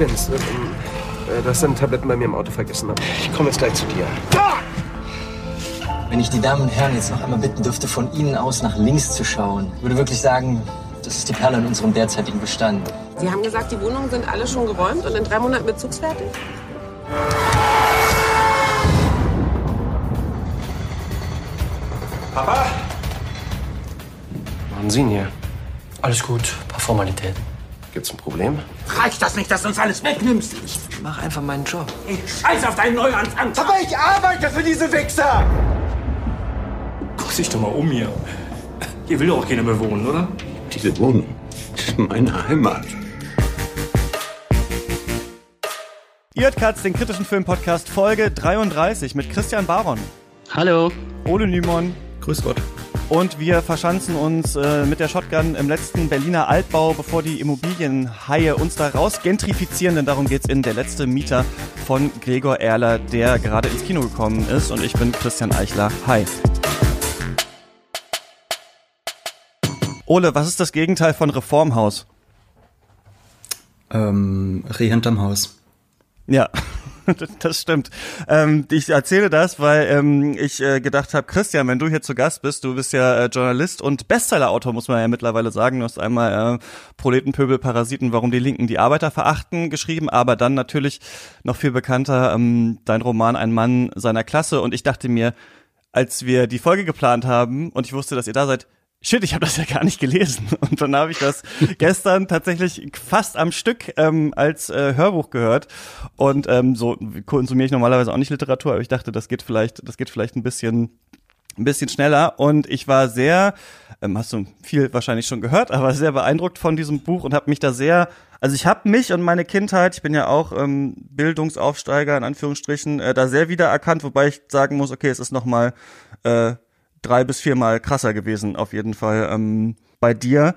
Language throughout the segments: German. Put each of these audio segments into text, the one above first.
bin's. Ähm, äh, Du hast deine Tabletten bei mir im Auto vergessen. Ich komme jetzt gleich zu dir. Wenn ich die Damen und Herren jetzt noch einmal bitten dürfte, von Ihnen aus nach links zu schauen, würde wirklich sagen, das ist die Perle in unserem derzeitigen Bestand. Sie haben gesagt, die Wohnungen sind alle schon geräumt und in drei Monaten bezugsfertig? Papa? Machen Sie ihn hier? Alles gut, paar Formalitäten. Gibt's ein Problem? Reicht das nicht, dass du uns alles wegnimmst? Ich mach einfach meinen Job. Ich scheiß auf deinen Neuanfang. Aber ich arbeite für diese Wichser! Guck dich doch mal um hier. Hier will doch auch keiner mehr wohnen, oder? Diese Wohnung ist meine Heimat. Ihr hört Katz, den kritischen Filmpodcast Folge 33 mit Christian Baron, Hallo. Ole Nymon Grüß Gott. Und wir verschanzen uns äh, mit der Shotgun im letzten Berliner Altbau, bevor die Immobilienhaie uns da raus gentrifizieren, denn darum geht's in Der letzte Mieter von Gregor Erler, der gerade ins Kino gekommen ist und ich bin Christian Eichler. Hi. Ole, was ist das Gegenteil von Reformhaus? Ähm, Reh hinterm Haus. Ja, das stimmt. Ähm, ich erzähle das, weil ähm, ich äh, gedacht habe, Christian, wenn du hier zu Gast bist, du bist ja äh, Journalist und Bestsellerautor, muss man ja mittlerweile sagen. Du hast einmal äh, Proletenpöbel, Parasiten, warum die Linken die Arbeiter verachten geschrieben, aber dann natürlich noch viel bekannter ähm, dein Roman Ein Mann seiner Klasse. Und ich dachte mir, als wir die Folge geplant haben und ich wusste, dass ihr da seid, Shit, ich habe das ja gar nicht gelesen. Und dann habe ich das gestern tatsächlich fast am Stück ähm, als äh, Hörbuch gehört. Und ähm, so konsumiere ich normalerweise auch nicht Literatur, aber ich dachte, das geht vielleicht, das geht vielleicht ein bisschen ein bisschen schneller und ich war sehr, ähm, hast du viel wahrscheinlich schon gehört, aber sehr beeindruckt von diesem Buch und habe mich da sehr, also ich habe mich und meine Kindheit, ich bin ja auch ähm, Bildungsaufsteiger in Anführungsstrichen, äh, da sehr wiedererkannt, wobei ich sagen muss, okay, es ist noch mal äh, drei bis viermal krasser gewesen, auf jeden Fall ähm, bei dir.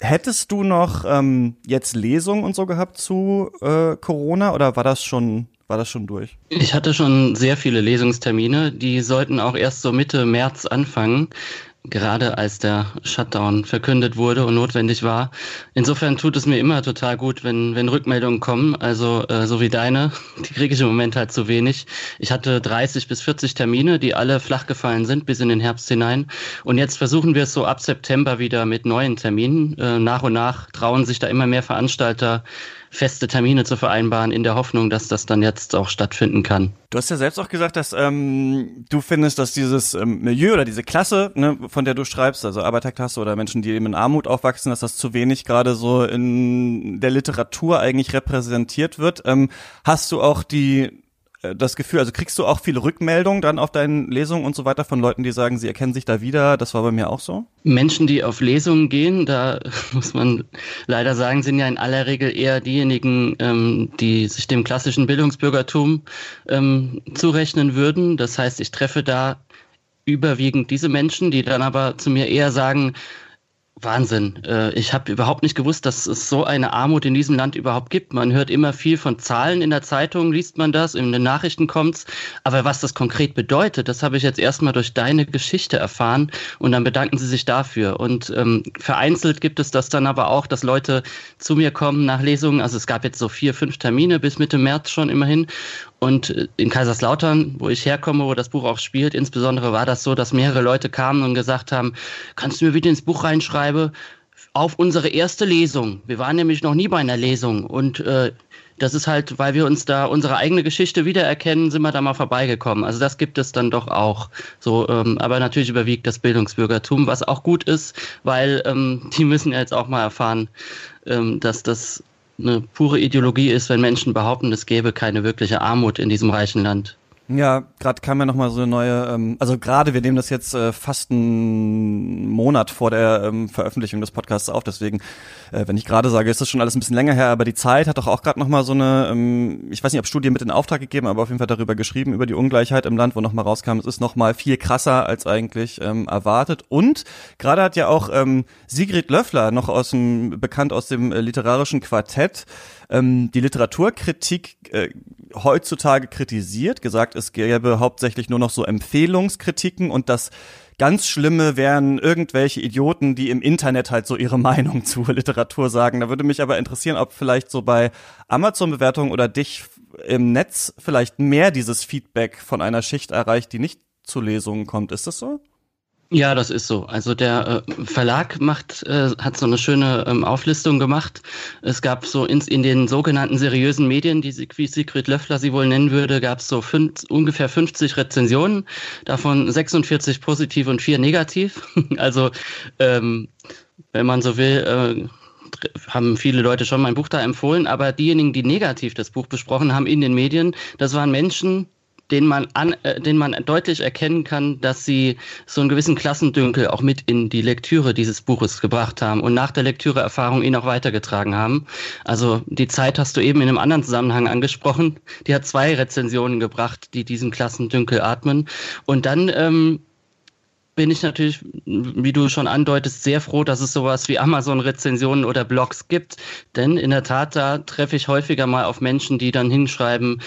Hättest du noch ähm, jetzt Lesungen und so gehabt zu äh, Corona oder war das schon war das schon durch? Ich hatte schon sehr viele Lesungstermine. Die sollten auch erst so Mitte März anfangen, gerade als der Shutdown verkündet wurde und notwendig war. Insofern tut es mir immer total gut, wenn, wenn Rückmeldungen kommen, also äh, so wie deine. Die kriege ich im Moment halt zu wenig. Ich hatte 30 bis 40 Termine, die alle flach gefallen sind bis in den Herbst hinein. Und jetzt versuchen wir es so ab September wieder mit neuen Terminen. Äh, nach und nach trauen sich da immer mehr Veranstalter feste Termine zu vereinbaren, in der Hoffnung, dass das dann jetzt auch stattfinden kann. Du hast ja selbst auch gesagt, dass ähm, du findest, dass dieses ähm, Milieu oder diese Klasse, ne, von der du schreibst, also Arbeiterklasse oder Menschen, die eben in Armut aufwachsen, dass das zu wenig gerade so in der Literatur eigentlich repräsentiert wird. Ähm, hast du auch die das Gefühl, also kriegst du auch viele Rückmeldungen dann auf deinen Lesungen und so weiter von Leuten, die sagen, sie erkennen sich da wieder? Das war bei mir auch so. Menschen, die auf Lesungen gehen, da muss man leider sagen, sind ja in aller Regel eher diejenigen, ähm, die sich dem klassischen Bildungsbürgertum ähm, zurechnen würden. Das heißt, ich treffe da überwiegend diese Menschen, die dann aber zu mir eher sagen, Wahnsinn. Äh, Ich habe überhaupt nicht gewusst, dass es so eine Armut in diesem Land überhaupt gibt. Man hört immer viel von Zahlen in der Zeitung, liest man das, in den Nachrichten kommt's. Aber was das konkret bedeutet, das habe ich jetzt erstmal durch deine Geschichte erfahren und dann bedanken sie sich dafür. Und ähm, vereinzelt gibt es das dann aber auch, dass Leute zu mir kommen nach Lesungen. Also es gab jetzt so vier, fünf Termine bis Mitte März schon immerhin. Und äh, in Kaiserslautern, wo ich herkomme, wo das Buch auch spielt, insbesondere war das so, dass mehrere Leute kamen und gesagt haben, kannst du mir wieder ins Buch reinschreiben, auf unsere erste Lesung. Wir waren nämlich noch nie bei einer Lesung und äh, das ist halt, weil wir uns da unsere eigene Geschichte wiedererkennen, sind wir da mal vorbeigekommen. Also das gibt es dann doch auch. So, ähm, aber natürlich überwiegt das Bildungsbürgertum, was auch gut ist, weil ähm, die müssen ja jetzt auch mal erfahren, ähm, dass das eine pure Ideologie ist, wenn Menschen behaupten, es gäbe keine wirkliche Armut in diesem reichen Land. Ja, gerade kam ja noch mal so eine neue, ähm, also gerade wir nehmen das jetzt äh, fast einen Monat vor der ähm, Veröffentlichung des Podcasts auf, deswegen, äh, wenn ich gerade sage, ist das schon alles ein bisschen länger her, aber die Zeit hat doch auch gerade noch mal so eine, ähm, ich weiß nicht, ob Studie mit in Auftrag gegeben, aber auf jeden Fall darüber geschrieben, über die Ungleichheit im Land, wo noch mal rauskam, es ist noch mal viel krasser als eigentlich ähm, erwartet. Und gerade hat ja auch ähm, Sigrid Löffler, noch aus dem, bekannt aus dem äh, literarischen Quartett, ähm, die Literaturkritik äh, heutzutage kritisiert, gesagt, es gäbe hauptsächlich nur noch so Empfehlungskritiken und dass ganz schlimme wären irgendwelche Idioten, die im Internet halt so ihre Meinung zu Literatur sagen. Da würde mich aber interessieren, ob vielleicht so bei Amazon-Bewertungen oder dich im Netz vielleicht mehr dieses Feedback von einer Schicht erreicht, die nicht zu Lesungen kommt. Ist das so? Ja, das ist so. Also der äh, Verlag macht, äh, hat so eine schöne ähm, Auflistung gemacht. Es gab so in, in den sogenannten seriösen Medien, die wie Sigrid Löffler sie wohl nennen würde, gab es so fünf, ungefähr 50 Rezensionen, davon 46 positiv und vier negativ. also ähm, wenn man so will, äh, haben viele Leute schon mein Buch da empfohlen, aber diejenigen, die negativ das Buch besprochen haben in den Medien, das waren Menschen, den man an, äh, den man deutlich erkennen kann, dass sie so einen gewissen Klassendünkel auch mit in die Lektüre dieses Buches gebracht haben und nach der Lektüreerfahrung ihn auch weitergetragen haben. Also die Zeit hast du eben in einem anderen Zusammenhang angesprochen. Die hat zwei Rezensionen gebracht, die diesen Klassendünkel atmen. Und dann ähm, bin ich natürlich, wie du schon andeutest, sehr froh, dass es sowas wie Amazon-Rezensionen oder Blogs gibt. Denn in der Tat, da treffe ich häufiger mal auf Menschen, die dann hinschreiben,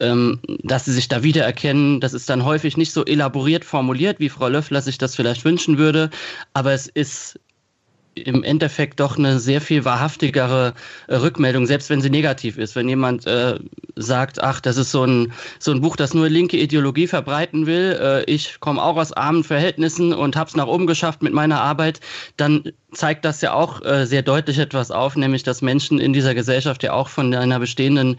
ähm, dass sie sich da wiedererkennen. Das ist dann häufig nicht so elaboriert formuliert, wie Frau Löffler sich das vielleicht wünschen würde. Aber es ist im Endeffekt doch eine sehr viel wahrhaftigere äh, Rückmeldung, selbst wenn sie negativ ist. Wenn jemand äh, sagt, ach, das ist so ein, so ein Buch, das nur linke Ideologie verbreiten will, äh, ich komme auch aus armen Verhältnissen und hab's nach oben geschafft mit meiner Arbeit, dann zeigt das ja auch äh, sehr deutlich etwas auf, nämlich dass Menschen in dieser Gesellschaft ja auch von einer bestehenden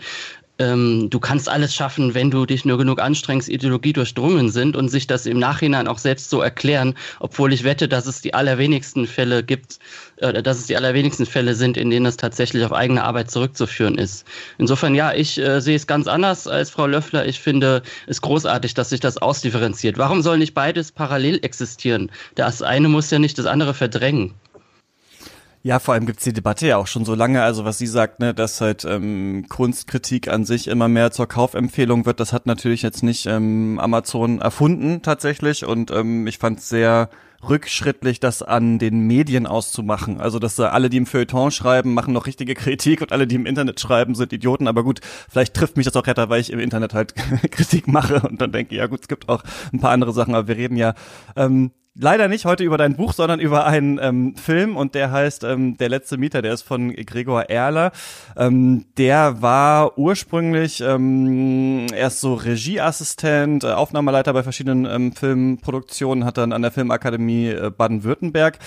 ähm, du kannst alles schaffen, wenn du dich nur genug anstrengst, Ideologie durchdrungen sind und sich das im Nachhinein auch selbst so erklären, obwohl ich wette, dass es die allerwenigsten Fälle gibt, äh, dass es die allerwenigsten Fälle sind, in denen es tatsächlich auf eigene Arbeit zurückzuführen ist. Insofern ja, ich äh, sehe es ganz anders als Frau Löffler. Ich finde es großartig, dass sich das ausdifferenziert. Warum soll nicht beides parallel existieren? Das eine muss ja nicht das andere verdrängen. Ja, vor allem gibt's die Debatte ja auch schon so lange. Also was sie sagt, ne, dass halt ähm, Kunstkritik an sich immer mehr zur Kaufempfehlung wird, das hat natürlich jetzt nicht ähm, Amazon erfunden tatsächlich. Und ähm, ich fand sehr rückschrittlich, das an den Medien auszumachen. Also, dass äh, alle, die im Feuilleton schreiben, machen noch richtige Kritik und alle, die im Internet schreiben, sind Idioten. Aber gut, vielleicht trifft mich das auch retter, weil ich im Internet halt Kritik mache und dann denke, ja gut, es gibt auch ein paar andere Sachen, aber wir reden ja ähm, leider nicht heute über dein Buch, sondern über einen ähm, Film und der heißt ähm, Der letzte Mieter, der ist von Gregor Erler. Ähm, der war ursprünglich ähm, erst so Regieassistent, äh, Aufnahmeleiter bei verschiedenen ähm, Filmproduktionen, hat dann an der Filmakademie äh, Baden-Württemberg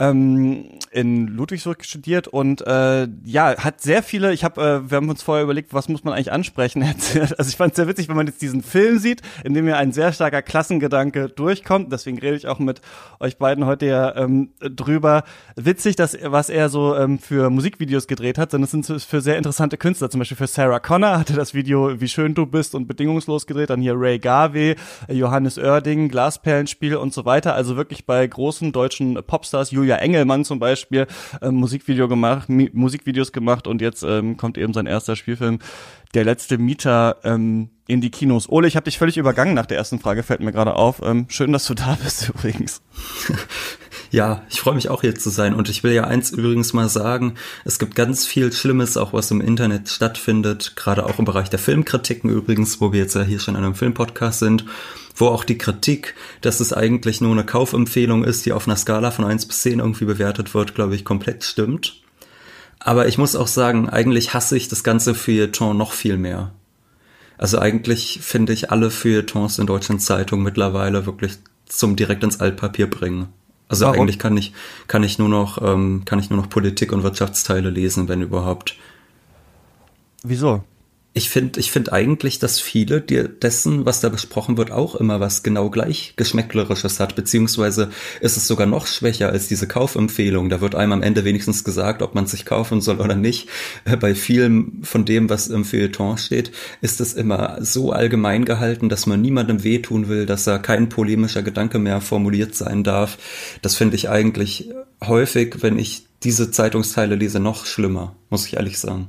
ähm, in Ludwigsburg studiert und äh, ja, hat sehr viele, ich habe, äh, wir haben uns vorher überlegt, was muss man eigentlich ansprechen. also ich fand es sehr witzig, wenn man jetzt diesen Film sieht, in dem ja ein sehr starker Klassengedanke durchkommt. Deswegen rede ich auch mit euch beiden heute ja ähm, drüber. Witzig, dass was er so ähm, für Musikvideos gedreht hat, sondern es sind für sehr interessante Künstler. Zum Beispiel für Sarah Connor hatte das Video Wie schön du bist und bedingungslos gedreht. Dann hier Ray Garvey, Johannes Oerding, Glasperlenspiel und so weiter. Also wirklich bei großen deutschen Popstars, Julia Julia Engelmann zum Beispiel ähm, Musikvideo gemacht, Mi Musikvideos gemacht und jetzt ähm, kommt eben sein erster Spielfilm, der letzte Mieter ähm, in die Kinos. Ole, ich habe dich völlig übergangen nach der ersten Frage, fällt mir gerade auf. Ähm, schön, dass du da bist übrigens. Ja, ich freue mich auch hier zu sein und ich will ja eins übrigens mal sagen, es gibt ganz viel Schlimmes, auch was im Internet stattfindet, gerade auch im Bereich der Filmkritiken übrigens, wo wir jetzt ja hier schon in einem Filmpodcast sind wo auch die Kritik, dass es eigentlich nur eine Kaufempfehlung ist, die auf einer Skala von eins bis zehn irgendwie bewertet wird, glaube ich, komplett stimmt. Aber ich muss auch sagen, eigentlich hasse ich das ganze Feuilleton noch viel mehr. Also eigentlich finde ich alle Feuilletons in deutschen Zeitungen mittlerweile wirklich zum direkt ins Altpapier bringen. Also Warum? eigentlich kann ich, kann ich nur noch, ähm, kann ich nur noch Politik und Wirtschaftsteile lesen, wenn überhaupt. Wieso? Ich finde ich finde eigentlich, dass viele dessen, was da besprochen wird, auch immer was genau gleich Geschmäcklerisches hat, beziehungsweise ist es sogar noch schwächer als diese Kaufempfehlung. Da wird einem am Ende wenigstens gesagt, ob man sich kaufen soll oder nicht. Äh, bei vielem von dem, was im Feuilleton steht, ist es immer so allgemein gehalten, dass man niemandem wehtun will, dass da kein polemischer Gedanke mehr formuliert sein darf. Das finde ich eigentlich häufig, wenn ich diese Zeitungsteile lese, noch schlimmer, muss ich ehrlich sagen.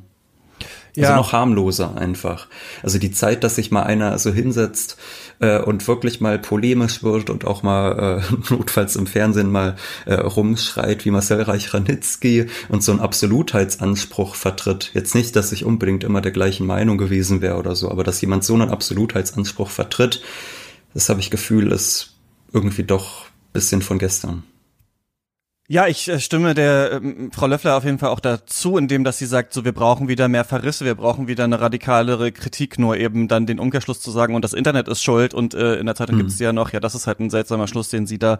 Also ja. Also noch harmloser einfach. Also die Zeit, dass sich mal einer so hinsetzt äh, und wirklich mal polemisch wird und auch mal äh, notfalls im Fernsehen mal äh, rumschreit wie Marcel Reich-Ranitzky und so einen Absolutheitsanspruch vertritt. Jetzt nicht, dass ich unbedingt immer der gleichen Meinung gewesen wäre oder so, aber dass jemand so einen Absolutheitsanspruch vertritt, das habe ich Gefühl, ist irgendwie doch bisschen von gestern. Ja, ich äh, stimme der ähm, Frau Löffler auf jeden Fall auch dazu, indem dass sie sagt, so wir brauchen wieder mehr Verrisse, wir brauchen wieder eine radikalere Kritik, nur eben dann den Umkehrschluss zu sagen und das Internet ist schuld und äh, in der Zeitung mhm. gibt es ja noch, ja, das ist halt ein seltsamer Schluss, den sie da,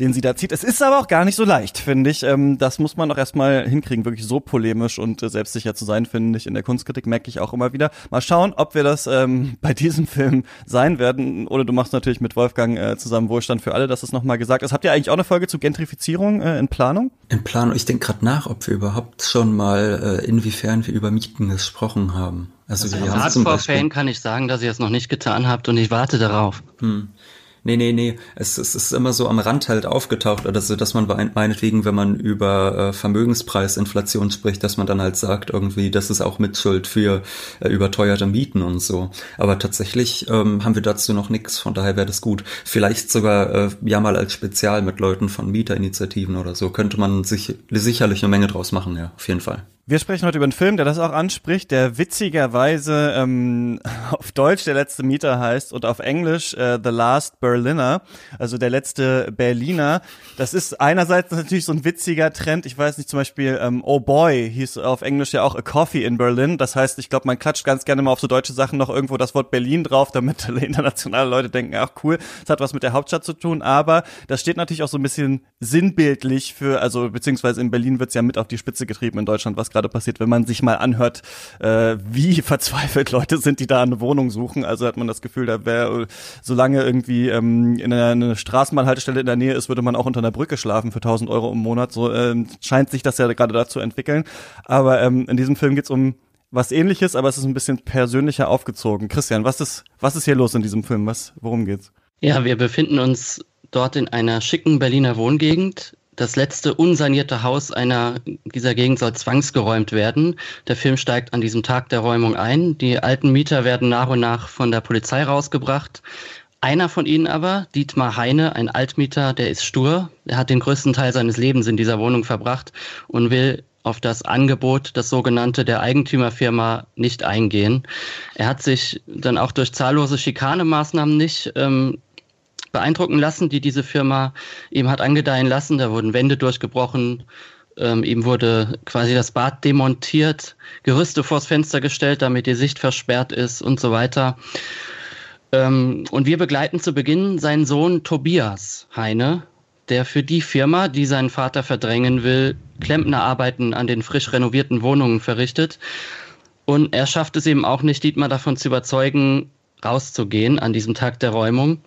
den sie da zieht. Es ist aber auch gar nicht so leicht, finde ich. Ähm, das muss man auch erstmal hinkriegen, wirklich so polemisch und äh, selbstsicher zu sein, finde ich. In der Kunstkritik merke ich auch immer wieder. Mal schauen, ob wir das ähm, bei diesem Film sein werden. Oder du machst natürlich mit Wolfgang äh, zusammen Wohlstand für alle, das ist nochmal gesagt ist. Habt ihr eigentlich auch eine Folge zu Gentrifizierung äh, in Planung? In Planung. Ich denke gerade nach, ob wir überhaupt schon mal, äh, inwiefern wir über Mieten gesprochen haben. Also, also wir haben Hardcore-Fan kann ich sagen, dass ihr es noch nicht getan habt und ich warte darauf. Hm. Nee, nee, nee. Es, es ist immer so am Rand halt aufgetaucht, oder so, dass man meinetwegen, wenn man über äh, Vermögenspreisinflation spricht, dass man dann halt sagt, irgendwie, das ist auch Mitschuld für äh, überteuerte Mieten und so. Aber tatsächlich ähm, haben wir dazu noch nichts, von daher wäre das gut. Vielleicht sogar äh, ja mal als Spezial mit Leuten von Mieterinitiativen oder so. Könnte man sich sicherlich eine Menge draus machen, ja, auf jeden Fall. Wir sprechen heute über einen Film, der das auch anspricht, der witzigerweise ähm, auf Deutsch der letzte Mieter heißt und auf Englisch äh, The Last Berliner, also der letzte Berliner. Das ist einerseits natürlich so ein witziger Trend. Ich weiß nicht, zum Beispiel ähm, Oh Boy hieß auf Englisch ja auch A Coffee in Berlin. Das heißt, ich glaube, man klatscht ganz gerne mal auf so deutsche Sachen noch irgendwo das Wort Berlin drauf, damit internationale Leute denken, ach cool, das hat was mit der Hauptstadt zu tun. Aber das steht natürlich auch so ein bisschen sinnbildlich für, also beziehungsweise in Berlin wird's ja mit auf die Spitze getrieben in Deutschland, was gerade passiert, wenn man sich mal anhört, äh, wie verzweifelt Leute sind, die da eine Wohnung suchen. Also hat man das Gefühl, da wäre, solange irgendwie ähm, in einer eine Straßenbahnhaltestelle in der Nähe ist, würde man auch unter einer Brücke schlafen für 1000 Euro im Monat. So ähm, scheint sich das ja gerade dazu entwickeln. Aber ähm, in diesem Film geht's um was ähnliches, aber es ist ein bisschen persönlicher aufgezogen. Christian, was ist, was ist hier los in diesem Film? Was, worum geht's? Ja, wir befinden uns dort in einer schicken Berliner Wohngegend. Das letzte unsanierte Haus einer dieser Gegend soll zwangsgeräumt werden. Der Film steigt an diesem Tag der Räumung ein. Die alten Mieter werden nach und nach von der Polizei rausgebracht. Einer von ihnen aber, Dietmar Heine, ein Altmieter, der ist stur. Er hat den größten Teil seines Lebens in dieser Wohnung verbracht und will auf das Angebot, das sogenannte der Eigentümerfirma, nicht eingehen. Er hat sich dann auch durch zahllose Schikanemaßnahmen nicht ähm, beeindrucken lassen, die diese Firma ihm hat angedeihen lassen. Da wurden Wände durchgebrochen, ähm, ihm wurde quasi das Bad demontiert, Gerüste vors Fenster gestellt, damit die Sicht versperrt ist und so weiter. Ähm, und wir begleiten zu Beginn seinen Sohn Tobias Heine, der für die Firma, die seinen Vater verdrängen will, Klempnerarbeiten an den frisch renovierten Wohnungen verrichtet. Und er schafft es eben auch nicht, Dietmar davon zu überzeugen, rauszugehen an diesem Tag der Räumung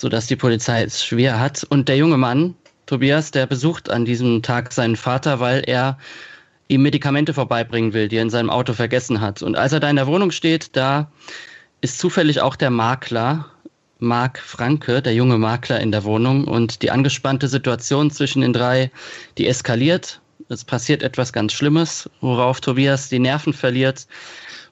sodass die Polizei es schwer hat. Und der junge Mann, Tobias, der besucht an diesem Tag seinen Vater, weil er ihm Medikamente vorbeibringen will, die er in seinem Auto vergessen hat. Und als er da in der Wohnung steht, da ist zufällig auch der Makler, Marc Franke, der junge Makler in der Wohnung. Und die angespannte Situation zwischen den drei, die eskaliert. Es passiert etwas ganz Schlimmes, worauf Tobias die Nerven verliert.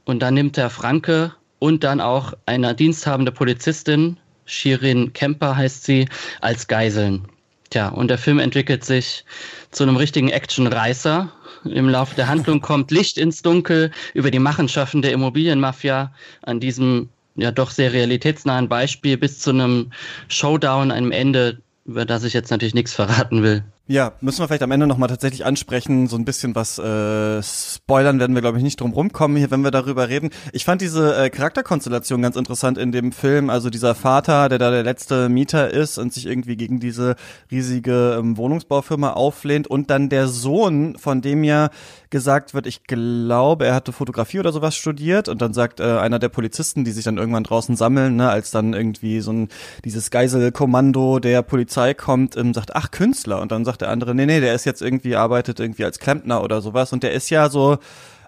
Und dann nimmt der Franke und dann auch eine diensthabende Polizistin Shirin Kemper heißt sie, als Geiseln. Tja, und der Film entwickelt sich zu einem richtigen Action-Reißer. Im Laufe der Handlung kommt Licht ins Dunkel über die Machenschaften der Immobilienmafia an diesem ja doch sehr realitätsnahen Beispiel bis zu einem Showdown, einem Ende, über das ich jetzt natürlich nichts verraten will. Ja, müssen wir vielleicht am Ende nochmal tatsächlich ansprechen, so ein bisschen was äh, spoilern werden wir, glaube ich, nicht drum rumkommen hier, wenn wir darüber reden. Ich fand diese äh, Charakterkonstellation ganz interessant in dem Film, also dieser Vater, der da der letzte Mieter ist und sich irgendwie gegen diese riesige ähm, Wohnungsbaufirma auflehnt und dann der Sohn, von dem ja gesagt wird, ich glaube, er hatte Fotografie oder sowas studiert und dann sagt äh, einer der Polizisten, die sich dann irgendwann draußen sammeln, ne, als dann irgendwie so ein dieses Geiselkommando der Polizei kommt, ähm, sagt, ach Künstler und dann sagt der andere, nee, nee, der ist jetzt irgendwie arbeitet irgendwie als Klempner oder sowas und der ist ja so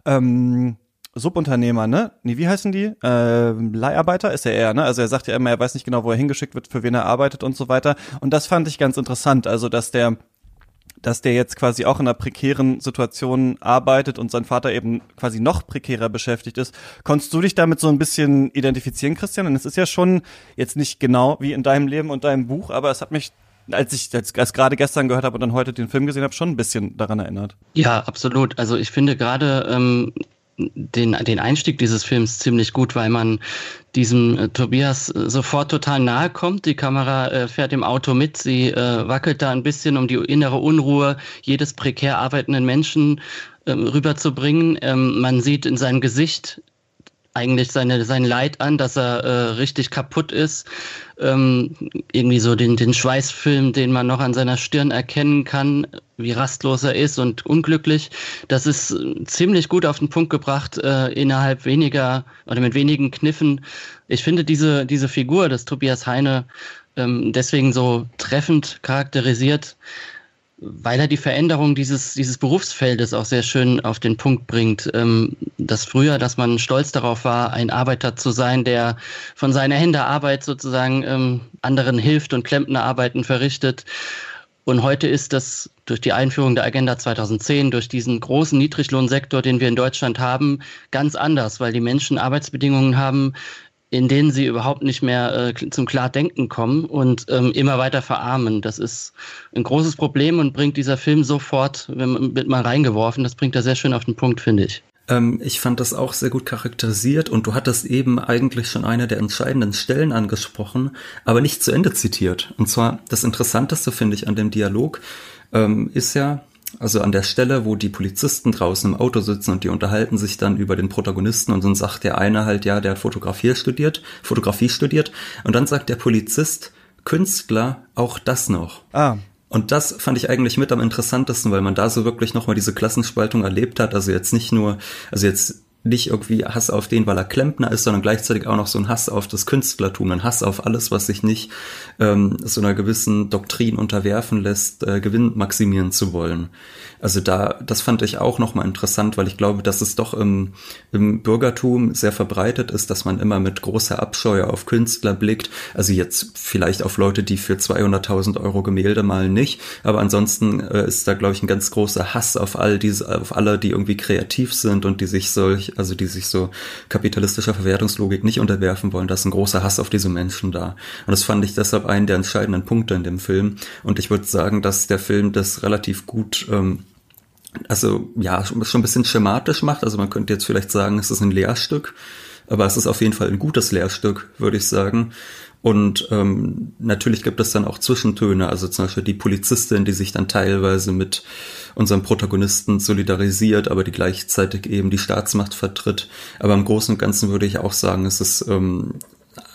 ähm, Subunternehmer, ne? Nee, wie heißen die? Äh, Leiharbeiter ist er eher, ne? Also er sagt ja immer, er weiß nicht genau, wo er hingeschickt wird, für wen er arbeitet und so weiter. Und das fand ich ganz interessant. Also, dass der dass der jetzt quasi auch in einer prekären Situation arbeitet und sein Vater eben quasi noch prekärer beschäftigt ist. Konntest du dich damit so ein bisschen identifizieren, Christian? Und es ist ja schon jetzt nicht genau wie in deinem Leben und deinem Buch, aber es hat mich als ich als gerade gestern gehört habe und dann heute den Film gesehen habe, schon ein bisschen daran erinnert. Ja, absolut. Also ich finde gerade ähm, den, den Einstieg dieses Films ziemlich gut, weil man diesem äh, Tobias äh, sofort total nahe kommt. Die Kamera äh, fährt im Auto mit, sie äh, wackelt da ein bisschen, um die innere Unruhe jedes prekär arbeitenden Menschen ähm, rüberzubringen. Ähm, man sieht in seinem Gesicht eigentlich seine, sein Leid an, dass er äh, richtig kaputt ist. Ähm, irgendwie so den, den Schweißfilm, den man noch an seiner Stirn erkennen kann, wie rastlos er ist und unglücklich. Das ist ziemlich gut auf den Punkt gebracht, äh, innerhalb weniger oder mit wenigen Kniffen. Ich finde diese, diese Figur des Tobias Heine ähm, deswegen so treffend charakterisiert weil er die Veränderung dieses, dieses Berufsfeldes auch sehr schön auf den Punkt bringt. Ähm, das früher, dass man stolz darauf war, ein Arbeiter zu sein, der von seiner Hände Arbeit sozusagen ähm, anderen hilft und Klempnerarbeiten verrichtet. Und heute ist das durch die Einführung der Agenda 2010, durch diesen großen Niedriglohnsektor, den wir in Deutschland haben, ganz anders, weil die Menschen Arbeitsbedingungen haben, in denen sie überhaupt nicht mehr äh, zum Klardenken kommen und ähm, immer weiter verarmen. Das ist ein großes Problem und bringt dieser Film sofort, wenn man wird mal reingeworfen, das bringt er sehr schön auf den Punkt, finde ich. Ähm, ich fand das auch sehr gut charakterisiert und du hattest eben eigentlich schon eine der entscheidenden Stellen angesprochen, aber nicht zu Ende zitiert. Und zwar das Interessanteste finde ich an dem Dialog ähm, ist ja, also an der Stelle, wo die Polizisten draußen im Auto sitzen und die unterhalten sich dann über den Protagonisten und dann sagt der eine halt, ja, der hat Fotografie studiert, Fotografie studiert und dann sagt der Polizist, Künstler, auch das noch. Ah. Und das fand ich eigentlich mit am interessantesten, weil man da so wirklich nochmal diese Klassenspaltung erlebt hat. Also jetzt nicht nur, also jetzt nicht irgendwie Hass auf den, weil er Klempner ist, sondern gleichzeitig auch noch so ein Hass auf das Künstlertum, ein Hass auf alles, was sich nicht ähm, so einer gewissen Doktrin unterwerfen lässt, äh, Gewinn maximieren zu wollen. Also da, das fand ich auch nochmal interessant, weil ich glaube, dass es doch im, im Bürgertum sehr verbreitet ist, dass man immer mit großer Abscheu auf Künstler blickt. Also jetzt vielleicht auf Leute, die für 200.000 Euro Gemälde malen nicht, aber ansonsten äh, ist da, glaube ich, ein ganz großer Hass auf all diese, auf alle, die irgendwie kreativ sind und die sich solch, also die sich so kapitalistischer Verwertungslogik nicht unterwerfen wollen. Da ist ein großer Hass auf diese Menschen da. Und das fand ich deshalb einen der entscheidenden Punkte in dem Film. Und ich würde sagen, dass der Film das relativ gut ähm, also ja, schon ein bisschen schematisch macht. Also man könnte jetzt vielleicht sagen, es ist ein Lehrstück, aber es ist auf jeden Fall ein gutes Lehrstück, würde ich sagen. Und ähm, natürlich gibt es dann auch Zwischentöne, also zum Beispiel die Polizistin, die sich dann teilweise mit unserem Protagonisten solidarisiert, aber die gleichzeitig eben die Staatsmacht vertritt. Aber im Großen und Ganzen würde ich auch sagen, es ist ähm,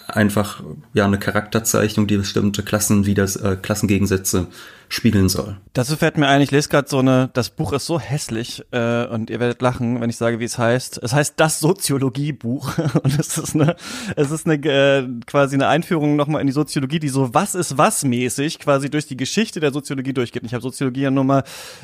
einfach ja eine Charakterzeichnung, die bestimmte Klassen wieder äh, Klassengegensätze spiegeln soll. Dazu fällt mir ein, ich lese gerade so eine, das Buch ist so hässlich äh, und ihr werdet lachen, wenn ich sage, wie es heißt. Es heißt das Soziologiebuch und es ist eine, es ist eine äh, quasi eine Einführung nochmal in die Soziologie, die so was ist was mäßig quasi durch die Geschichte der Soziologie durchgeht. Ich habe Soziologie ja nur mal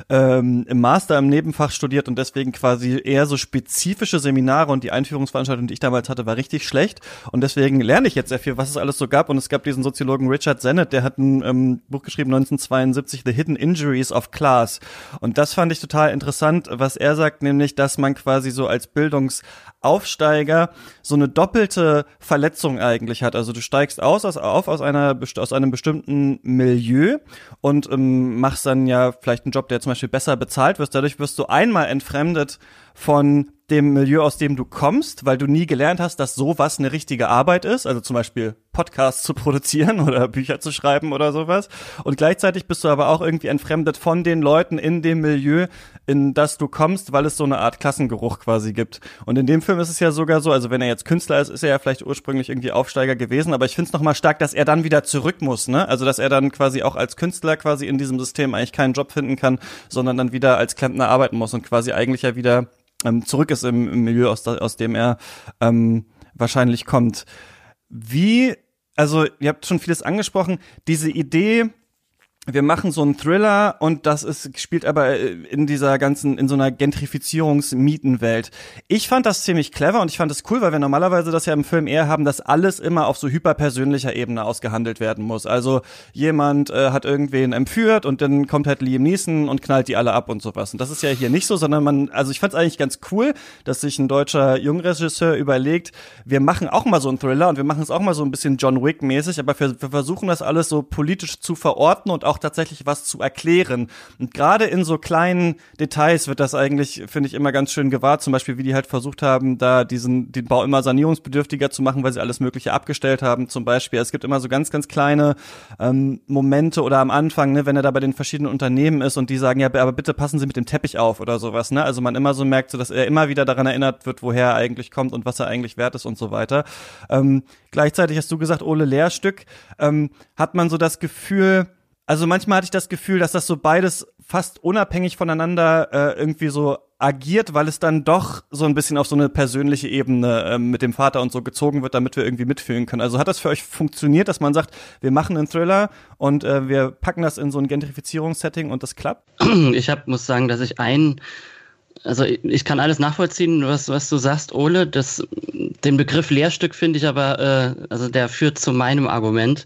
ähm, im Master im Nebenfach studiert und deswegen quasi eher so spezifische Seminare und die Einführungsveranstaltung, die ich damals hatte, war richtig schlecht und deswegen lerne ich jetzt sehr viel, was es alles so gab und es gab diesen Soziologen Richard Sennett, der hat ein ähm, Buch geschrieben 1972 1979 The Hidden Injuries of Class. Und das fand ich total interessant, was er sagt, nämlich, dass man quasi so als Bildungsaufsteiger so eine doppelte Verletzung eigentlich hat. Also du steigst aus, aus auf aus einer aus einem bestimmten Milieu und ähm, machst dann ja vielleicht einen Job, der zum Beispiel besser bezahlt wird. Dadurch wirst du einmal entfremdet von dem Milieu, aus dem du kommst, weil du nie gelernt hast, dass sowas eine richtige Arbeit ist, also zum Beispiel Podcasts zu produzieren oder Bücher zu schreiben oder sowas. Und gleichzeitig bist du aber auch irgendwie entfremdet von den Leuten in dem Milieu, in das du kommst, weil es so eine Art Klassengeruch quasi gibt. Und in dem Film ist es ja sogar so, also wenn er jetzt Künstler ist, ist er ja vielleicht ursprünglich irgendwie Aufsteiger gewesen, aber ich finde es nochmal stark, dass er dann wieder zurück muss, ne? Also dass er dann quasi auch als Künstler quasi in diesem System eigentlich keinen Job finden kann, sondern dann wieder als Klempner arbeiten muss und quasi eigentlich ja wieder ähm, zurück ist im, im Milieu, aus, aus dem er ähm, wahrscheinlich kommt. Wie, also ihr habt schon vieles angesprochen, diese Idee, wir machen so einen Thriller und das ist spielt aber äh, in dieser ganzen in so einer Gentrifizierungsmietenwelt. Ich fand das ziemlich clever und ich fand es cool, weil wir normalerweise das ja im Film eher haben, dass alles immer auf so hyperpersönlicher Ebene ausgehandelt werden muss. Also jemand äh, hat irgendwen entführt und dann kommt halt Liam Neeson und knallt die alle ab und sowas. Und das ist ja hier nicht so, sondern man also ich fand es eigentlich ganz cool, dass sich ein deutscher Jungregisseur überlegt, wir machen auch mal so einen Thriller und wir machen es auch mal so ein bisschen John Wick mäßig, aber wir, wir versuchen das alles so politisch zu verorten und auch tatsächlich was zu erklären. Und gerade in so kleinen Details wird das eigentlich, finde ich, immer ganz schön gewahrt. Zum Beispiel, wie die halt versucht haben, da diesen, den Bau immer sanierungsbedürftiger zu machen, weil sie alles Mögliche abgestellt haben. Zum Beispiel, es gibt immer so ganz, ganz kleine ähm, Momente oder am Anfang, ne, wenn er da bei den verschiedenen Unternehmen ist und die sagen, ja, aber bitte passen Sie mit dem Teppich auf oder sowas. Ne? Also man immer so merkt, so dass er immer wieder daran erinnert wird, woher er eigentlich kommt und was er eigentlich wert ist und so weiter. Ähm, gleichzeitig hast du gesagt, Ole Lehrstück, ähm, hat man so das Gefühl, also manchmal hatte ich das Gefühl, dass das so beides fast unabhängig voneinander äh, irgendwie so agiert, weil es dann doch so ein bisschen auf so eine persönliche Ebene äh, mit dem Vater und so gezogen wird, damit wir irgendwie mitfühlen können. Also hat das für euch funktioniert, dass man sagt, wir machen einen Thriller und äh, wir packen das in so ein Gentrifizierungssetting und das klappt? Ich hab, muss sagen, dass ich einen also ich kann alles nachvollziehen, was, was du sagst, Ole. Das, den Begriff Lehrstück finde ich aber, äh, also der führt zu meinem Argument.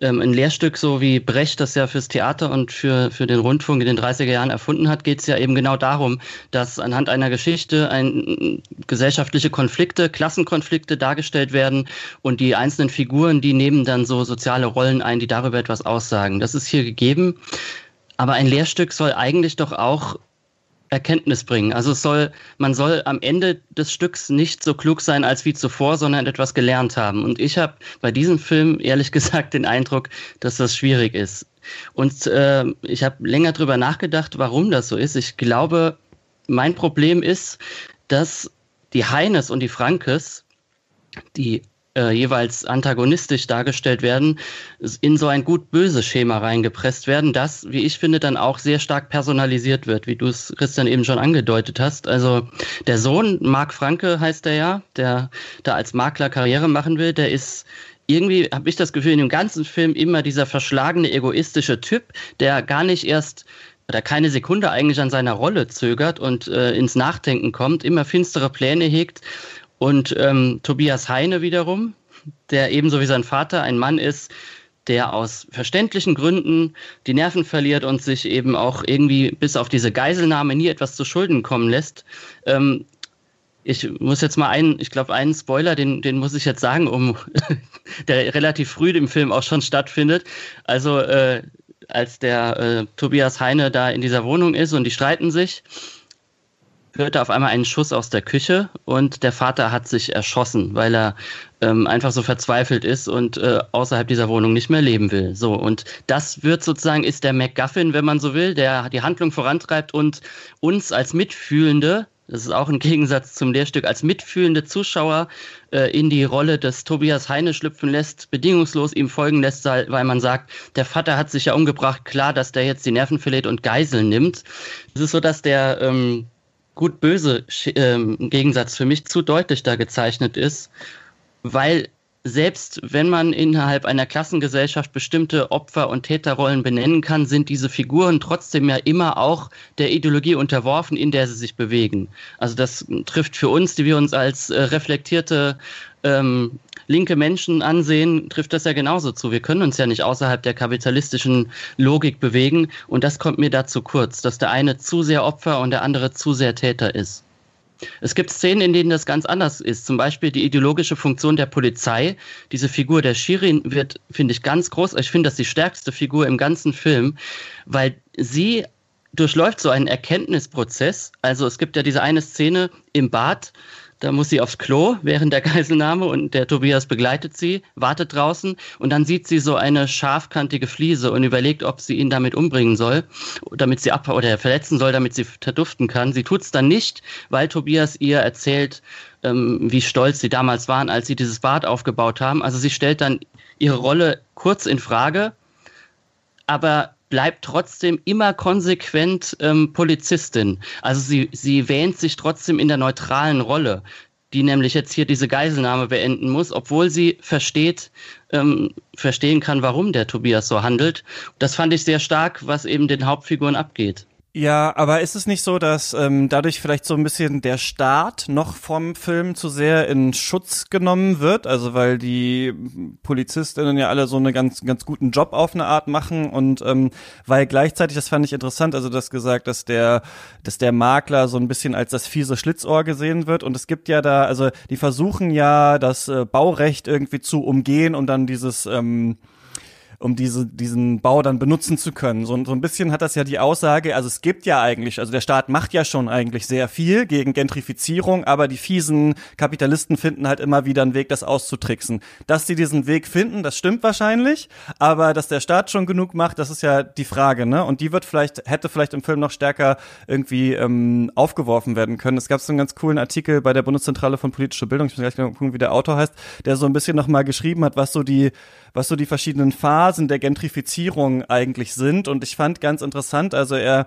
Ähm, ein Lehrstück, so wie Brecht das ja fürs Theater und für, für den Rundfunk in den 30er Jahren erfunden hat, geht es ja eben genau darum, dass anhand einer Geschichte ein, gesellschaftliche Konflikte, Klassenkonflikte dargestellt werden und die einzelnen Figuren, die nehmen dann so soziale Rollen ein, die darüber etwas aussagen. Das ist hier gegeben. Aber ein Lehrstück soll eigentlich doch auch Erkenntnis bringen. Also es soll, man soll am Ende des Stücks nicht so klug sein als wie zuvor, sondern etwas gelernt haben. Und ich habe bei diesem Film ehrlich gesagt den Eindruck, dass das schwierig ist. Und äh, ich habe länger drüber nachgedacht, warum das so ist. Ich glaube, mein Problem ist, dass die Heines und die Frankes, die äh, jeweils antagonistisch dargestellt werden, in so ein gut-böse Schema reingepresst werden, das, wie ich finde, dann auch sehr stark personalisiert wird, wie du es, Christian, eben schon angedeutet hast. Also der Sohn, Marc Franke heißt er ja, der da als Makler Karriere machen will, der ist irgendwie habe ich das Gefühl, in dem ganzen Film immer dieser verschlagene, egoistische Typ, der gar nicht erst oder keine Sekunde eigentlich an seiner Rolle zögert und äh, ins Nachdenken kommt, immer finstere Pläne hegt und ähm, Tobias Heine wiederum, der ebenso wie sein Vater ein Mann ist, der aus verständlichen Gründen die Nerven verliert und sich eben auch irgendwie bis auf diese Geiselnahme nie etwas zu Schulden kommen lässt. Ähm, ich muss jetzt mal einen, ich glaube, einen Spoiler, den, den muss ich jetzt sagen, um der relativ früh im Film auch schon stattfindet. Also äh, als der äh, Tobias Heine da in dieser Wohnung ist und die streiten sich, hörte auf einmal einen Schuss aus der Küche und der Vater hat sich erschossen, weil er ähm, einfach so verzweifelt ist und äh, außerhalb dieser Wohnung nicht mehr leben will. So und das wird sozusagen ist der MacGuffin, wenn man so will, der die Handlung vorantreibt und uns als Mitfühlende das ist auch ein Gegensatz zum Lehrstück, als mitfühlende Zuschauer äh, in die Rolle des Tobias Heine schlüpfen lässt, bedingungslos ihm folgen lässt, weil man sagt, der Vater hat sich ja umgebracht, klar, dass der jetzt die Nerven verliert und Geiseln nimmt. Es ist so, dass der ähm, gut-böse ähm, Gegensatz für mich zu deutlich da gezeichnet ist, weil selbst wenn man innerhalb einer Klassengesellschaft bestimmte Opfer- und Täterrollen benennen kann, sind diese Figuren trotzdem ja immer auch der Ideologie unterworfen, in der sie sich bewegen. Also das trifft für uns, die wir uns als äh, reflektierte ähm, linke Menschen ansehen, trifft das ja genauso zu. Wir können uns ja nicht außerhalb der kapitalistischen Logik bewegen und das kommt mir dazu kurz, dass der eine zu sehr Opfer und der andere zu sehr Täter ist. Es gibt Szenen, in denen das ganz anders ist. Zum Beispiel die ideologische Funktion der Polizei. Diese Figur der Shirin wird, finde ich, ganz groß. Ich finde das die stärkste Figur im ganzen Film, weil sie durchläuft so einen Erkenntnisprozess. Also es gibt ja diese eine Szene im Bad, da muss sie aufs Klo während der Geiselnahme und der Tobias begleitet sie, wartet draußen und dann sieht sie so eine scharfkantige Fliese und überlegt, ob sie ihn damit umbringen soll, damit sie ab oder verletzen soll, damit sie verduften kann. Sie tut es dann nicht, weil Tobias ihr erzählt, ähm, wie stolz sie damals waren, als sie dieses Bad aufgebaut haben. Also sie stellt dann ihre Rolle kurz in Frage, aber bleibt trotzdem immer konsequent ähm, Polizistin. Also sie, sie wähnt sich trotzdem in der neutralen Rolle, die nämlich jetzt hier diese Geiselnahme beenden muss, obwohl sie versteht, ähm, verstehen kann, warum der Tobias so handelt. Das fand ich sehr stark, was eben den Hauptfiguren abgeht. Ja, aber ist es nicht so, dass ähm, dadurch vielleicht so ein bisschen der Start noch vom Film zu sehr in Schutz genommen wird? Also weil die Polizistinnen ja alle so einen ganz ganz guten Job auf eine Art machen und ähm, weil gleichzeitig, das fand ich interessant, also das gesagt, dass der dass der Makler so ein bisschen als das fiese Schlitzohr gesehen wird und es gibt ja da, also die versuchen ja das äh, Baurecht irgendwie zu umgehen und dann dieses ähm, um diese, diesen Bau dann benutzen zu können. So, so ein bisschen hat das ja die Aussage, also es gibt ja eigentlich, also der Staat macht ja schon eigentlich sehr viel gegen Gentrifizierung, aber die fiesen Kapitalisten finden halt immer wieder einen Weg, das auszutricksen. Dass sie diesen Weg finden, das stimmt wahrscheinlich, aber dass der Staat schon genug macht, das ist ja die Frage, ne? Und die wird vielleicht, hätte vielleicht im Film noch stärker irgendwie ähm, aufgeworfen werden können. Es gab so einen ganz coolen Artikel bei der Bundeszentrale von politischer Bildung, ich muss gleich gucken, wie der Autor heißt, der so ein bisschen nochmal geschrieben hat, was so die was so die verschiedenen Phasen der Gentrifizierung eigentlich sind. Und ich fand ganz interessant, also er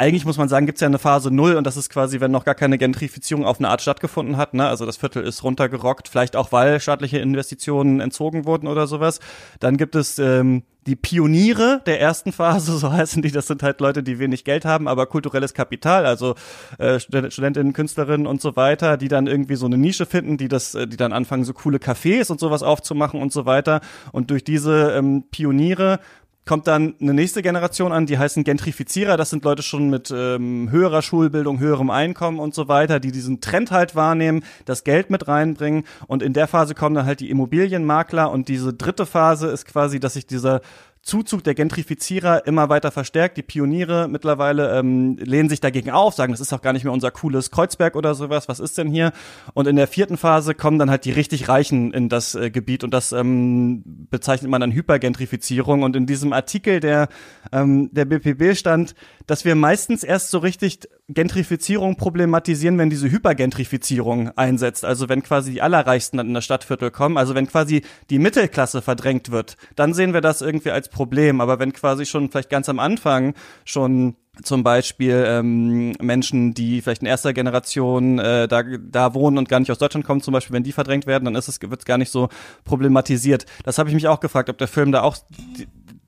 eigentlich muss man sagen, gibt es ja eine Phase Null und das ist quasi, wenn noch gar keine Gentrifizierung auf eine Art stattgefunden hat. Ne? Also das Viertel ist runtergerockt, vielleicht auch, weil staatliche Investitionen entzogen wurden oder sowas. Dann gibt es ähm, die Pioniere der ersten Phase, so heißen die, das sind halt Leute, die wenig Geld haben, aber kulturelles Kapital, also äh, Studentinnen, Künstlerinnen und so weiter, die dann irgendwie so eine Nische finden, die das, äh, die dann anfangen, so coole Cafés und sowas aufzumachen und so weiter. Und durch diese ähm, Pioniere kommt dann eine nächste Generation an, die heißen Gentrifizierer. Das sind Leute schon mit ähm, höherer Schulbildung, höherem Einkommen und so weiter, die diesen Trend halt wahrnehmen, das Geld mit reinbringen. Und in der Phase kommen dann halt die Immobilienmakler. Und diese dritte Phase ist quasi, dass sich dieser Zuzug der Gentrifizierer immer weiter verstärkt. Die Pioniere mittlerweile ähm, lehnen sich dagegen auf, sagen, das ist auch gar nicht mehr unser cooles Kreuzberg oder sowas. Was ist denn hier? Und in der vierten Phase kommen dann halt die richtig Reichen in das äh, Gebiet und das ähm, bezeichnet man dann Hypergentrifizierung. Und in diesem Artikel der ähm, der BPB stand, dass wir meistens erst so richtig Gentrifizierung problematisieren, wenn diese Hypergentrifizierung einsetzt. Also wenn quasi die Allerreichsten dann in das Stadtviertel kommen, also wenn quasi die Mittelklasse verdrängt wird, dann sehen wir das irgendwie als Problem. Aber wenn quasi schon vielleicht ganz am Anfang schon zum Beispiel ähm, Menschen, die vielleicht in erster Generation äh, da, da wohnen und gar nicht aus Deutschland kommen, zum Beispiel, wenn die verdrängt werden, dann ist es wird es gar nicht so problematisiert. Das habe ich mich auch gefragt, ob der Film da auch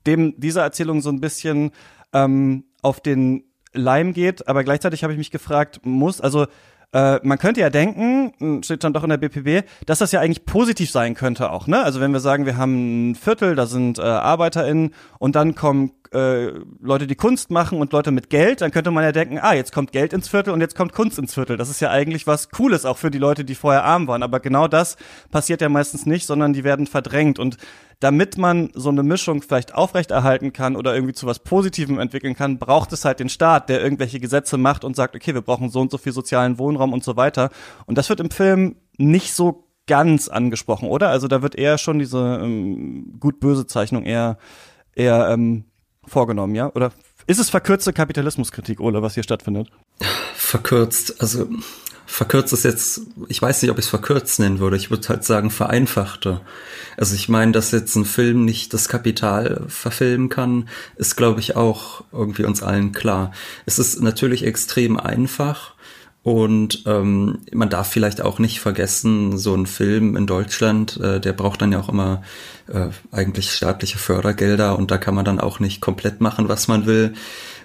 dem dieser Erzählung so ein bisschen ähm, auf den Leim geht, aber gleichzeitig habe ich mich gefragt, muss, also äh, man könnte ja denken, hm, steht dann doch in der BPB, dass das ja eigentlich positiv sein könnte auch, ne? Also wenn wir sagen, wir haben ein Viertel, da sind äh, ArbeiterInnen und dann kommen äh, Leute, die Kunst machen und Leute mit Geld, dann könnte man ja denken, ah, jetzt kommt Geld ins Viertel und jetzt kommt Kunst ins Viertel. Das ist ja eigentlich was Cooles auch für die Leute, die vorher arm waren. Aber genau das passiert ja meistens nicht, sondern die werden verdrängt. Und damit man so eine Mischung vielleicht aufrechterhalten kann oder irgendwie zu was Positivem entwickeln kann, braucht es halt den Staat, der irgendwelche Gesetze macht und sagt, okay, wir brauchen so und so viel sozialen Wohnraum und so weiter. Und das wird im Film nicht so ganz angesprochen, oder? Also da wird eher schon diese ähm, gut-böse Zeichnung eher eher ähm, vorgenommen, ja? Oder ist es verkürzte Kapitalismuskritik, Ole, was hier stattfindet? Verkürzt, also verkürzt ist jetzt, ich weiß nicht, ob ich es verkürzt nennen würde. Ich würde halt sagen vereinfachte. Also ich meine, dass jetzt ein Film nicht das Kapital verfilmen kann, ist, glaube ich, auch irgendwie uns allen klar. Es ist natürlich extrem einfach und ähm, man darf vielleicht auch nicht vergessen, so ein Film in Deutschland, äh, der braucht dann ja auch immer äh, eigentlich staatliche Fördergelder und da kann man dann auch nicht komplett machen, was man will.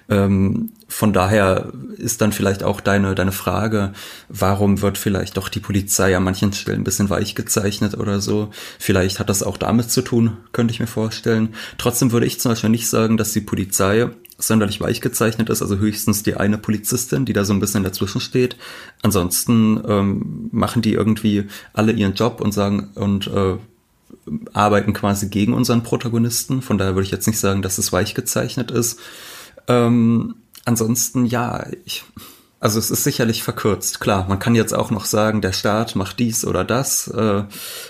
Ähm, von daher ist dann vielleicht auch deine, deine Frage, warum wird vielleicht doch die Polizei an manchen Stellen ein bisschen weich gezeichnet oder so. Vielleicht hat das auch damit zu tun, könnte ich mir vorstellen. Trotzdem würde ich zum Beispiel nicht sagen, dass die Polizei sonderlich weich gezeichnet ist, also höchstens die eine Polizistin, die da so ein bisschen dazwischen steht. Ansonsten ähm, machen die irgendwie alle ihren Job und sagen und äh, arbeiten quasi gegen unseren Protagonisten. Von daher würde ich jetzt nicht sagen, dass es weich gezeichnet ist. Ähm, ansonsten, ja, ich, also es ist sicherlich verkürzt. Klar, man kann jetzt auch noch sagen, der Staat macht dies oder das. Äh,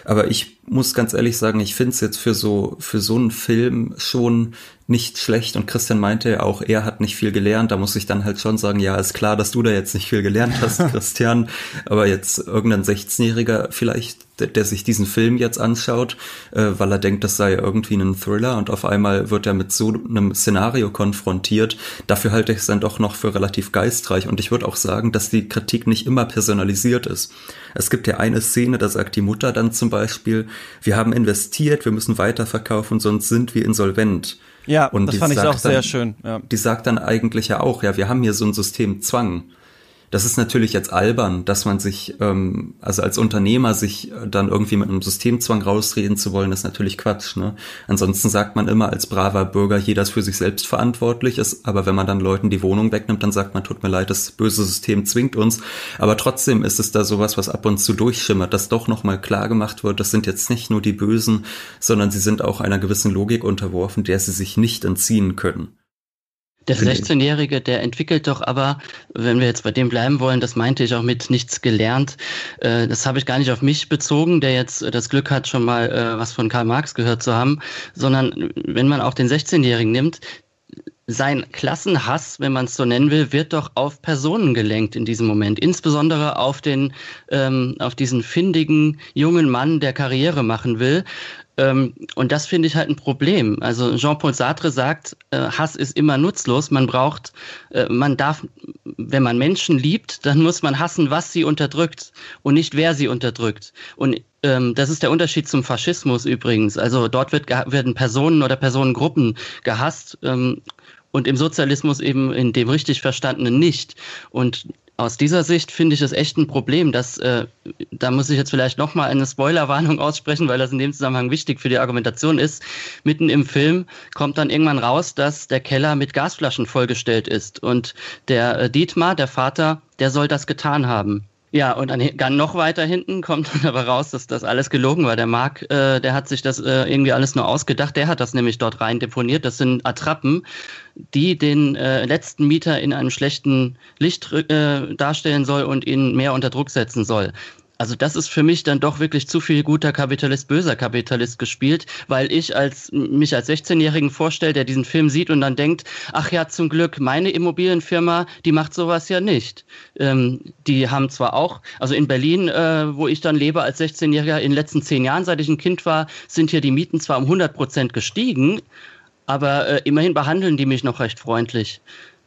aber ich muss ganz ehrlich sagen, ich finde es jetzt für so für so einen Film schon nicht schlecht und Christian meinte ja auch, er hat nicht viel gelernt. Da muss ich dann halt schon sagen, ja, ist klar, dass du da jetzt nicht viel gelernt hast, Christian. Aber jetzt irgendein 16-Jähriger vielleicht, der, der, sich diesen Film jetzt anschaut, äh, weil er denkt, das sei irgendwie ein Thriller und auf einmal wird er mit so einem Szenario konfrontiert. Dafür halte ich es dann doch noch für relativ geistreich. Und ich würde auch sagen, dass die Kritik nicht immer personalisiert ist. Es gibt ja eine Szene, da sagt die Mutter dann zum Beispiel, wir haben investiert, wir müssen weiterverkaufen, sonst sind wir insolvent. Ja, und das fand ich auch dann, sehr schön. Ja. Die sagt dann eigentlich ja auch, ja, wir haben hier so ein System Zwang. Das ist natürlich jetzt albern, dass man sich, ähm, also als Unternehmer sich dann irgendwie mit einem Systemzwang rausreden zu wollen, ist natürlich Quatsch. Ne? Ansonsten sagt man immer als braver Bürger, jeder ist für sich selbst verantwortlich ist, aber wenn man dann Leuten die Wohnung wegnimmt, dann sagt man, tut mir leid, das böse System zwingt uns. Aber trotzdem ist es da sowas, was ab und zu durchschimmert, dass doch nochmal klar gemacht wird, das sind jetzt nicht nur die Bösen, sondern sie sind auch einer gewissen Logik unterworfen, der sie sich nicht entziehen können. Der 16-Jährige, der entwickelt doch aber, wenn wir jetzt bei dem bleiben wollen, das meinte ich auch mit nichts gelernt, äh, das habe ich gar nicht auf mich bezogen, der jetzt das Glück hat, schon mal äh, was von Karl Marx gehört zu haben, sondern wenn man auch den 16-Jährigen nimmt, sein Klassenhass, wenn man es so nennen will, wird doch auf Personen gelenkt in diesem Moment. Insbesondere auf den, ähm, auf diesen findigen jungen Mann, der Karriere machen will. Ähm, und das finde ich halt ein Problem. Also Jean-Paul Sartre sagt, äh, Hass ist immer nutzlos. Man braucht, äh, man darf, wenn man Menschen liebt, dann muss man hassen, was sie unterdrückt und nicht wer sie unterdrückt. Und ähm, das ist der Unterschied zum Faschismus übrigens. Also dort wird, werden Personen oder Personengruppen gehasst. Ähm, und im Sozialismus eben in dem richtig verstandenen nicht. Und aus dieser Sicht finde ich es echt ein Problem, dass äh, da muss ich jetzt vielleicht noch mal eine Spoilerwarnung aussprechen, weil das in dem Zusammenhang wichtig für die Argumentation ist. Mitten im Film kommt dann irgendwann raus, dass der Keller mit Gasflaschen vollgestellt ist und der äh, Dietmar, der Vater, der soll das getan haben. Ja, und dann noch weiter hinten kommt dann aber raus, dass das alles gelogen war. Der Marc, äh, der hat sich das äh, irgendwie alles nur ausgedacht. Der hat das nämlich dort rein deponiert. Das sind Attrappen, die den äh, letzten Mieter in einem schlechten Licht äh, darstellen soll und ihn mehr unter Druck setzen soll. Also das ist für mich dann doch wirklich zu viel guter Kapitalist, böser Kapitalist gespielt, weil ich als mich als 16-Jährigen vorstelle, der diesen Film sieht und dann denkt, ach ja, zum Glück, meine Immobilienfirma, die macht sowas ja nicht. Ähm, die haben zwar auch, also in Berlin, äh, wo ich dann lebe als 16-Jähriger, in den letzten zehn Jahren, seit ich ein Kind war, sind hier die Mieten zwar um 100 Prozent gestiegen, aber äh, immerhin behandeln die mich noch recht freundlich.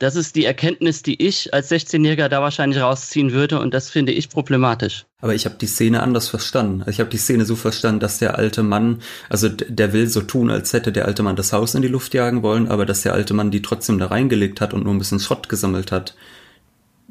Das ist die Erkenntnis, die ich als 16-Jähriger da wahrscheinlich rausziehen würde und das finde ich problematisch. Aber ich habe die Szene anders verstanden. Ich habe die Szene so verstanden, dass der alte Mann, also der will so tun, als hätte der alte Mann das Haus in die Luft jagen wollen, aber dass der alte Mann die trotzdem da reingelegt hat und nur ein bisschen Schrott gesammelt hat.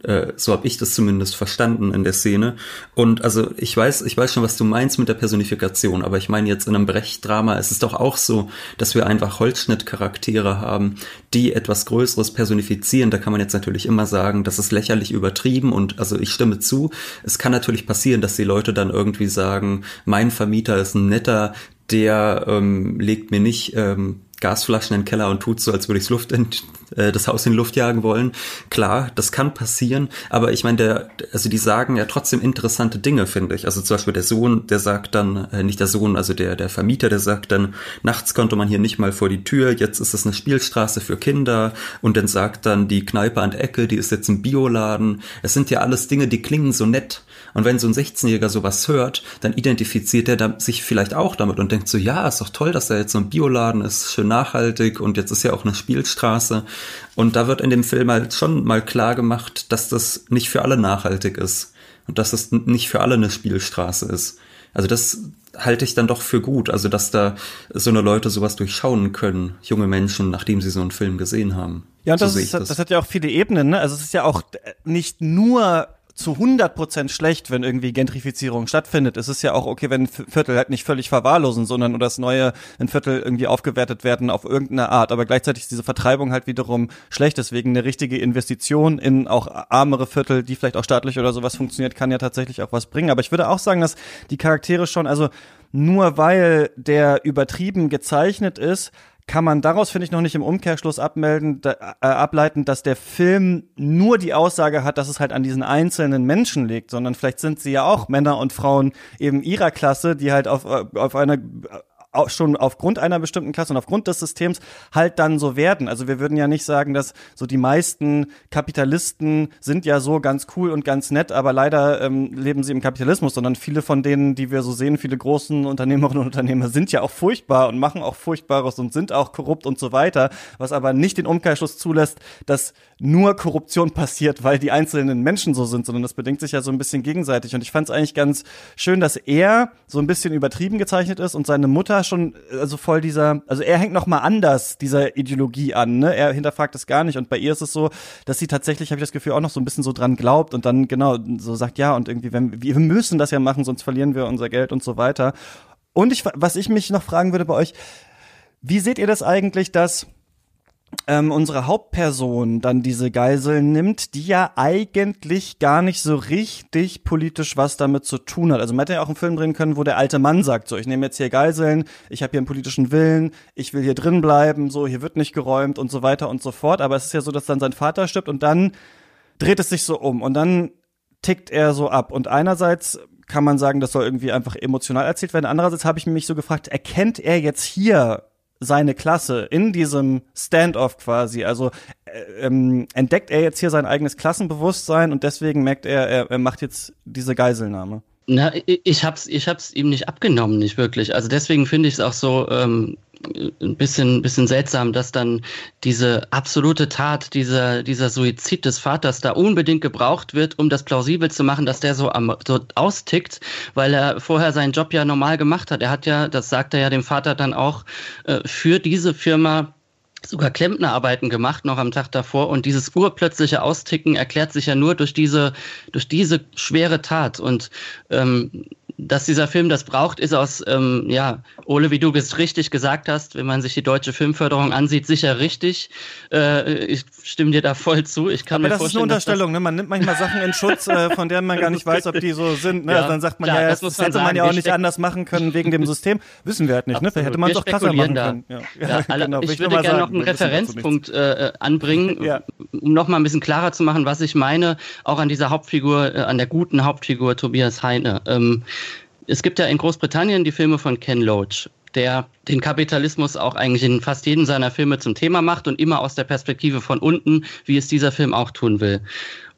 Äh, so habe ich das zumindest verstanden in der Szene. Und also ich weiß, ich weiß schon, was du meinst mit der Personifikation, aber ich meine jetzt in einem Brecht-Drama ist es doch auch so, dass wir einfach Holzschnittcharaktere haben, die etwas Größeres personifizieren. Da kann man jetzt natürlich immer sagen, das ist lächerlich übertrieben und also ich stimme zu. Es kann natürlich passieren, dass die Leute dann irgendwie sagen, mein Vermieter ist ein netter, der ähm, legt mir nicht ähm, Gasflaschen in den Keller und tut so, als würde ich Luft in, äh, das Haus in Luft jagen wollen. Klar, das kann passieren, aber ich meine, der, also die sagen ja trotzdem interessante Dinge, finde ich. Also zum Beispiel der Sohn, der sagt dann, äh, nicht der Sohn, also der, der Vermieter, der sagt dann, nachts konnte man hier nicht mal vor die Tür, jetzt ist es eine Spielstraße für Kinder und dann sagt dann die Kneipe an der Ecke, die ist jetzt ein Bioladen. Es sind ja alles Dinge, die klingen so nett. Und wenn so ein 16-Jähriger sowas hört, dann identifiziert er sich vielleicht auch damit und denkt so, ja, ist doch toll, dass da jetzt so ein Bioladen ist, schön nachhaltig und jetzt ist ja auch eine Spielstraße. Und da wird in dem Film halt schon mal klar gemacht, dass das nicht für alle nachhaltig ist und dass das nicht für alle eine Spielstraße ist. Also das halte ich dann doch für gut, also dass da so eine Leute sowas durchschauen können, junge Menschen, nachdem sie so einen Film gesehen haben. Ja, und so das, ist, das. das hat ja auch viele Ebenen, ne? Also es ist ja auch nicht nur zu 100 Prozent schlecht, wenn irgendwie Gentrifizierung stattfindet. Es ist ja auch okay, wenn Viertel halt nicht völlig verwahrlosen, sondern oder das neue ein Viertel irgendwie aufgewertet werden auf irgendeine Art. Aber gleichzeitig ist diese Vertreibung halt wiederum schlecht. Deswegen eine richtige Investition in auch armere Viertel, die vielleicht auch staatlich oder sowas funktioniert, kann ja tatsächlich auch was bringen. Aber ich würde auch sagen, dass die Charaktere schon, also nur weil der übertrieben gezeichnet ist, kann man daraus, finde ich, noch nicht im Umkehrschluss abmelden, da, äh, ableiten, dass der Film nur die Aussage hat, dass es halt an diesen einzelnen Menschen liegt, sondern vielleicht sind sie ja auch Männer und Frauen eben ihrer Klasse, die halt auf, äh, auf einer schon aufgrund einer bestimmten Klasse und aufgrund des Systems halt dann so werden. Also wir würden ja nicht sagen, dass so die meisten Kapitalisten sind ja so ganz cool und ganz nett, aber leider ähm, leben sie im Kapitalismus, sondern viele von denen, die wir so sehen, viele großen Unternehmerinnen und Unternehmer sind ja auch furchtbar und machen auch Furchtbares und sind auch korrupt und so weiter, was aber nicht den Umkehrschluss zulässt, dass nur Korruption passiert, weil die einzelnen Menschen so sind, sondern das bedingt sich ja so ein bisschen gegenseitig. Und ich fand es eigentlich ganz schön, dass er so ein bisschen übertrieben gezeichnet ist und seine Mutter schon, also voll dieser, also er hängt noch mal anders dieser Ideologie an, ne? Er hinterfragt es gar nicht und bei ihr ist es so, dass sie tatsächlich, habe ich das Gefühl, auch noch so ein bisschen so dran glaubt und dann genau so sagt, ja und irgendwie, wenn, wir müssen das ja machen, sonst verlieren wir unser Geld und so weiter. Und ich, was ich mich noch fragen würde bei euch, wie seht ihr das eigentlich, dass ähm, unsere Hauptperson dann diese Geiseln nimmt, die ja eigentlich gar nicht so richtig politisch was damit zu tun hat. Also man hätte ja auch einen Film drehen können, wo der alte Mann sagt, so ich nehme jetzt hier Geiseln, ich habe hier einen politischen Willen, ich will hier drin bleiben, so hier wird nicht geräumt und so weiter und so fort. Aber es ist ja so, dass dann sein Vater stirbt und dann dreht es sich so um und dann tickt er so ab. Und einerseits kann man sagen, das soll irgendwie einfach emotional erzählt werden. Andererseits habe ich mich so gefragt, erkennt er jetzt hier seine Klasse in diesem Standoff quasi. Also äh, ähm, entdeckt er jetzt hier sein eigenes Klassenbewusstsein und deswegen merkt er, er, er macht jetzt diese Geiselnahme. Na, ich hab's, ich hab's ihm nicht abgenommen, nicht wirklich. Also deswegen finde ich es auch so ähm, ein bisschen, bisschen seltsam, dass dann diese absolute Tat, dieser, dieser Suizid des Vaters da unbedingt gebraucht wird, um das plausibel zu machen, dass der so, am, so austickt, weil er vorher seinen Job ja normal gemacht hat. Er hat ja, das sagt er ja dem Vater dann auch, äh, für diese Firma sogar Klempnerarbeiten gemacht noch am Tag davor. Und dieses urplötzliche Austicken erklärt sich ja nur durch diese durch diese schwere Tat. Und ähm, dass dieser Film das braucht, ist aus, ähm, ja, Ole, wie du es richtig gesagt hast, wenn man sich die deutsche Filmförderung ansieht, sicher richtig. Äh, ich stimme dir da voll zu. Ich kann Aber mir das vorstellen, ist eine Unterstellung, ne? Man nimmt manchmal Sachen in Schutz, äh, von denen man gar nicht weiß, ob die so sind. Ne? Ja, also dann sagt man, klar, ja, das das, muss man hätte man sagen. ja auch nicht anders machen können wegen dem System. Wissen wir halt nicht, ne? Vielleicht hätte man Wir doch krasser machen können. Da. Ja, alle, genau, ich nur würde mal gerne noch einen Referenzpunkt äh, äh, anbringen, Ja. um noch mal ein bisschen klarer zu machen, was ich meine, auch an dieser Hauptfigur, äh, an der guten Hauptfigur Tobias Heine. Ähm, es gibt ja in Großbritannien die Filme von Ken Loach, der den Kapitalismus auch eigentlich in fast jedem seiner Filme zum Thema macht und immer aus der Perspektive von unten, wie es dieser Film auch tun will.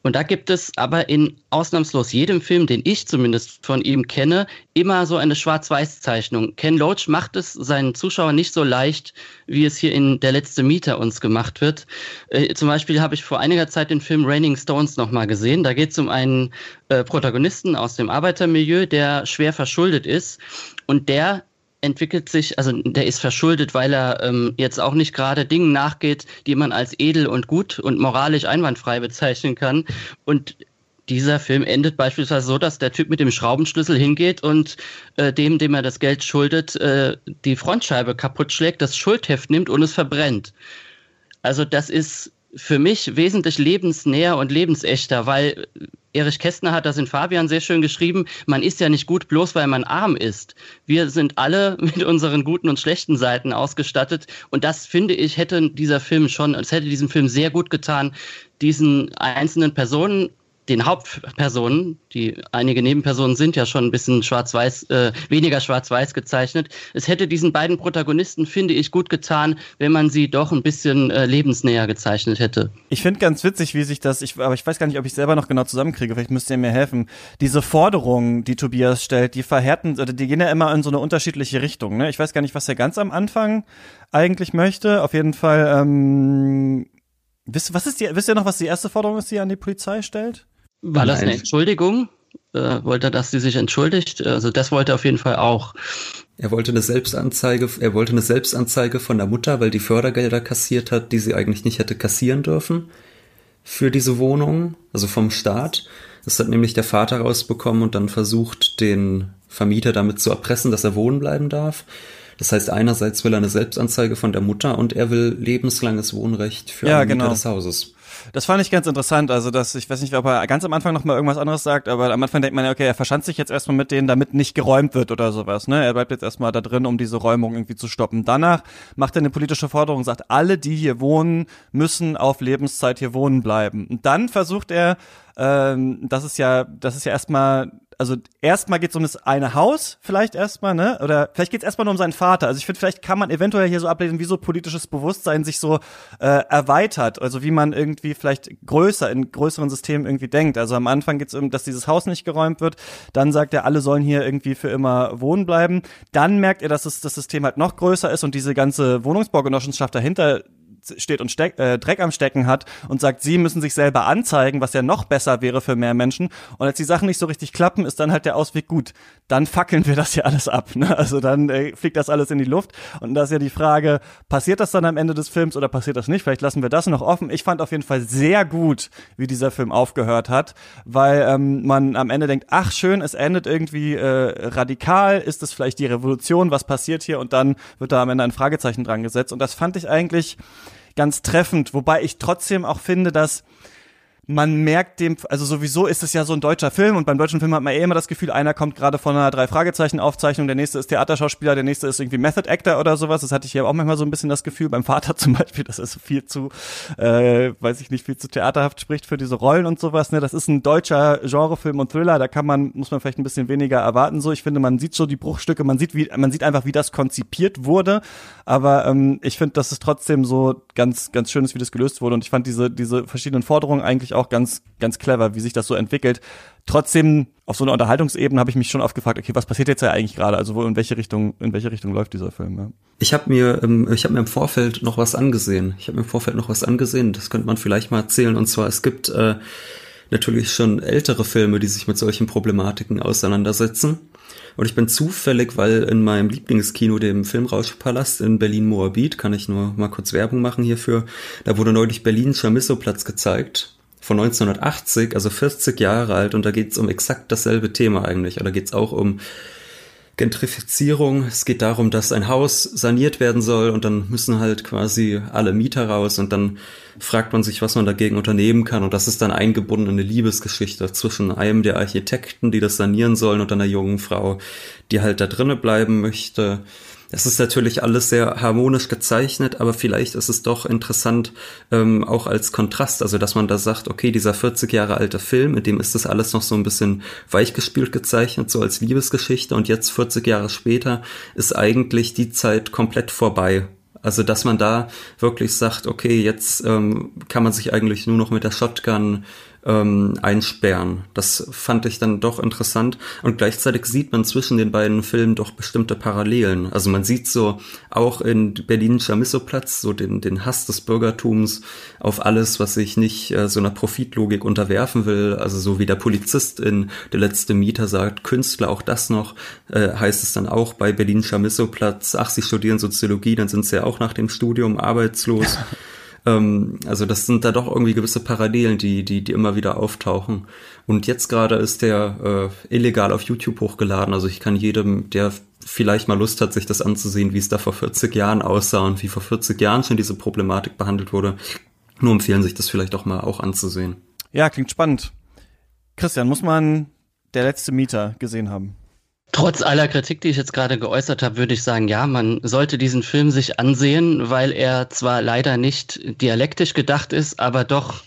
Und da gibt es aber in ausnahmslos jedem Film, den ich zumindest von ihm kenne, immer so eine Schwarz-Weiß-Zeichnung. Ken Loach macht es seinen Zuschauern nicht so leicht, wie es hier in Der letzte Mieter uns gemacht wird. Äh, zum Beispiel habe ich vor einiger Zeit den Film Raining Stones nochmal gesehen. Da geht es um einen äh, Protagonisten aus dem Arbeitermilieu, der schwer verschuldet ist und der entwickelt sich, also der ist verschuldet, weil er ähm, jetzt auch nicht gerade Dingen nachgeht, die man als edel und gut und moralisch einwandfrei bezeichnen kann. Und dieser Film endet beispielsweise so, dass der Typ mit dem Schraubenschlüssel hingeht und äh, dem, dem er das Geld schuldet, äh, die Frontscheibe kaputt schlägt, das Schuldheft nimmt und es verbrennt. Also das ist für mich wesentlich lebensnäher und lebensechter, weil Erich Kästner hat das in Fabian sehr schön geschrieben, man ist ja nicht gut bloß weil man arm ist. Wir sind alle mit unseren guten und schlechten Seiten ausgestattet und das finde ich hätte dieser Film schon, es hätte diesem Film sehr gut getan, diesen einzelnen Personen den Hauptpersonen, die einige Nebenpersonen sind ja schon ein bisschen schwarz-weiß, äh, weniger schwarz-weiß gezeichnet. Es hätte diesen beiden Protagonisten, finde ich, gut getan, wenn man sie doch ein bisschen äh, lebensnäher gezeichnet hätte. Ich finde ganz witzig, wie sich das, ich, aber ich weiß gar nicht, ob ich selber noch genau zusammenkriege, vielleicht müsst ihr mir helfen. Diese Forderungen, die Tobias stellt, die verhärten, oder die gehen ja immer in so eine unterschiedliche Richtung. Ne? Ich weiß gar nicht, was er ganz am Anfang eigentlich möchte. Auf jeden Fall, ähm, wisst, was ist die, wisst ihr noch, was die erste Forderung ist, die er an die Polizei stellt? War das eine. Entschuldigung? Äh, wollte er, dass sie sich entschuldigt? Also das wollte er auf jeden Fall auch. Er wollte eine Selbstanzeige, er wollte eine Selbstanzeige von der Mutter, weil die Fördergelder kassiert hat, die sie eigentlich nicht hätte kassieren dürfen für diese Wohnung, also vom Staat. Das hat nämlich der Vater rausbekommen und dann versucht, den Vermieter damit zu erpressen, dass er wohnen bleiben darf. Das heißt, einerseits will er eine Selbstanzeige von der Mutter und er will lebenslanges Wohnrecht für Ja, einen Mieter genau. des Hauses. Das fand ich ganz interessant. Also, dass ich weiß nicht, ob er ganz am Anfang noch mal irgendwas anderes sagt, aber am Anfang denkt man ja, okay, er verschanzt sich jetzt erstmal mit denen, damit nicht geräumt wird oder sowas. Ne? Er bleibt jetzt erstmal da drin, um diese Räumung irgendwie zu stoppen. Danach macht er eine politische Forderung, sagt, alle, die hier wohnen, müssen auf Lebenszeit hier wohnen bleiben. Und dann versucht er, ähm, das ist ja, das ist ja erstmal also erstmal geht es um das eine Haus, vielleicht erstmal, ne? Oder vielleicht geht es erstmal nur um seinen Vater. Also ich finde, vielleicht kann man eventuell hier so ablesen, wie so politisches Bewusstsein sich so äh, erweitert. Also wie man irgendwie vielleicht größer, in größeren Systemen irgendwie denkt. Also am Anfang geht es um, dass dieses Haus nicht geräumt wird. Dann sagt er, alle sollen hier irgendwie für immer wohnen bleiben. Dann merkt er, dass es, das System halt noch größer ist und diese ganze Wohnungsbaugenossenschaft dahinter steht und steck, äh, Dreck am Stecken hat und sagt, sie müssen sich selber anzeigen, was ja noch besser wäre für mehr Menschen. Und als die Sachen nicht so richtig klappen, ist dann halt der Ausweg gut. Dann fackeln wir das ja alles ab. Ne? Also dann äh, fliegt das alles in die Luft. Und da ist ja die Frage, passiert das dann am Ende des Films oder passiert das nicht? Vielleicht lassen wir das noch offen. Ich fand auf jeden Fall sehr gut, wie dieser Film aufgehört hat, weil ähm, man am Ende denkt, ach schön, es endet irgendwie äh, radikal, ist es vielleicht die Revolution, was passiert hier? Und dann wird da am Ende ein Fragezeichen dran gesetzt. Und das fand ich eigentlich ganz treffend, wobei ich trotzdem auch finde, dass man merkt dem, also sowieso ist es ja so ein deutscher Film und beim deutschen Film hat man eh immer das Gefühl, einer kommt gerade von einer drei Fragezeichen Aufzeichnung, der nächste ist Theaterschauspieler, der nächste ist irgendwie Method Actor oder sowas. Das hatte ich ja auch manchmal so ein bisschen das Gefühl beim Vater zum Beispiel, dass er so viel zu, äh, weiß ich nicht, viel zu theaterhaft spricht für diese Rollen und sowas. Ne, das ist ein deutscher Genrefilm und Thriller. Da kann man, muss man vielleicht ein bisschen weniger erwarten. So, ich finde, man sieht so die Bruchstücke, man sieht wie, man sieht einfach, wie das konzipiert wurde. Aber ähm, ich finde, dass es trotzdem so ganz, ganz schön ist, wie das gelöst wurde. Und ich fand diese, diese verschiedenen Forderungen eigentlich auch ganz, ganz clever, wie sich das so entwickelt. Trotzdem, auf so einer Unterhaltungsebene habe ich mich schon oft gefragt, okay, was passiert jetzt ja eigentlich gerade? Also wo, in welche Richtung, in welche Richtung läuft dieser Film? Ja? Ich habe mir, ähm, ich habe mir im Vorfeld noch was angesehen. Ich habe mir im Vorfeld noch was angesehen. Das könnte man vielleicht mal erzählen. Und zwar, es gibt äh, natürlich schon ältere Filme, die sich mit solchen Problematiken auseinandersetzen. Und ich bin zufällig, weil in meinem Lieblingskino, dem Filmrauschpalast in Berlin-Moabit, kann ich nur mal kurz Werbung machen hierfür, da wurde neulich Berlin Chamisso-Platz gezeigt von 1980, also 40 Jahre alt, und da geht es um exakt dasselbe Thema eigentlich. Da geht es auch um Gentrifizierung. Es geht darum, dass ein Haus saniert werden soll und dann müssen halt quasi alle Mieter raus und dann fragt man sich, was man dagegen unternehmen kann und das ist dann eingebunden in eine Liebesgeschichte zwischen einem der Architekten, die das sanieren sollen und einer jungen Frau, die halt da drinnen bleiben möchte. Es ist natürlich alles sehr harmonisch gezeichnet, aber vielleicht ist es doch interessant, ähm, auch als Kontrast, also dass man da sagt, okay, dieser 40 Jahre alte Film, in dem ist das alles noch so ein bisschen weichgespült gezeichnet, so als Liebesgeschichte und jetzt 40 Jahre später ist eigentlich die Zeit komplett vorbei. Also dass man da wirklich sagt, okay, jetzt ähm, kann man sich eigentlich nur noch mit der Shotgun ähm, einsperren. Das fand ich dann doch interessant. Und gleichzeitig sieht man zwischen den beiden Filmen doch bestimmte Parallelen. Also man sieht so auch in Berlin Chamisso-Platz so den, den Hass des Bürgertums auf alles, was sich nicht äh, so einer Profitlogik unterwerfen will. Also so wie der Polizist in Der letzte Mieter sagt, Künstler, auch das noch, äh, heißt es dann auch bei Berlin Chamisso-Platz, ach, sie studieren Soziologie, dann sind sie ja auch nach dem Studium arbeitslos. Ähm, also das sind da doch irgendwie gewisse Parallelen, die, die, die immer wieder auftauchen. Und jetzt gerade ist der äh, illegal auf YouTube hochgeladen. Also ich kann jedem, der vielleicht mal Lust hat, sich das anzusehen, wie es da vor 40 Jahren aussah und wie vor 40 Jahren schon diese Problematik behandelt wurde, nur empfehlen, sich das vielleicht auch mal auch anzusehen. Ja, klingt spannend. Christian, muss man der letzte Mieter gesehen haben? Trotz aller Kritik, die ich jetzt gerade geäußert habe, würde ich sagen, ja, man sollte diesen Film sich ansehen, weil er zwar leider nicht dialektisch gedacht ist, aber doch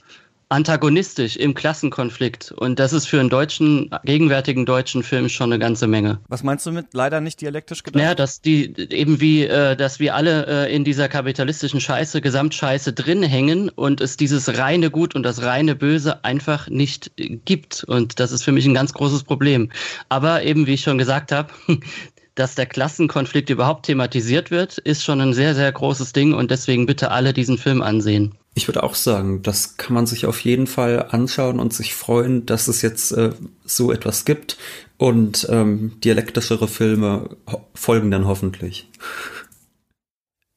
antagonistisch im Klassenkonflikt. Und das ist für einen deutschen, gegenwärtigen deutschen Film schon eine ganze Menge. Was meinst du mit leider nicht dialektisch gedacht? Naja, dass die eben wie, äh, dass wir alle äh, in dieser kapitalistischen Scheiße, Gesamtscheiße drin hängen und es dieses reine Gut und das reine Böse einfach nicht gibt. Und das ist für mich ein ganz großes Problem. Aber eben, wie ich schon gesagt habe, dass der Klassenkonflikt überhaupt thematisiert wird, ist schon ein sehr, sehr großes Ding und deswegen bitte alle diesen Film ansehen. Ich würde auch sagen, das kann man sich auf jeden Fall anschauen und sich freuen, dass es jetzt äh, so etwas gibt und ähm, dialektischere Filme folgen dann hoffentlich.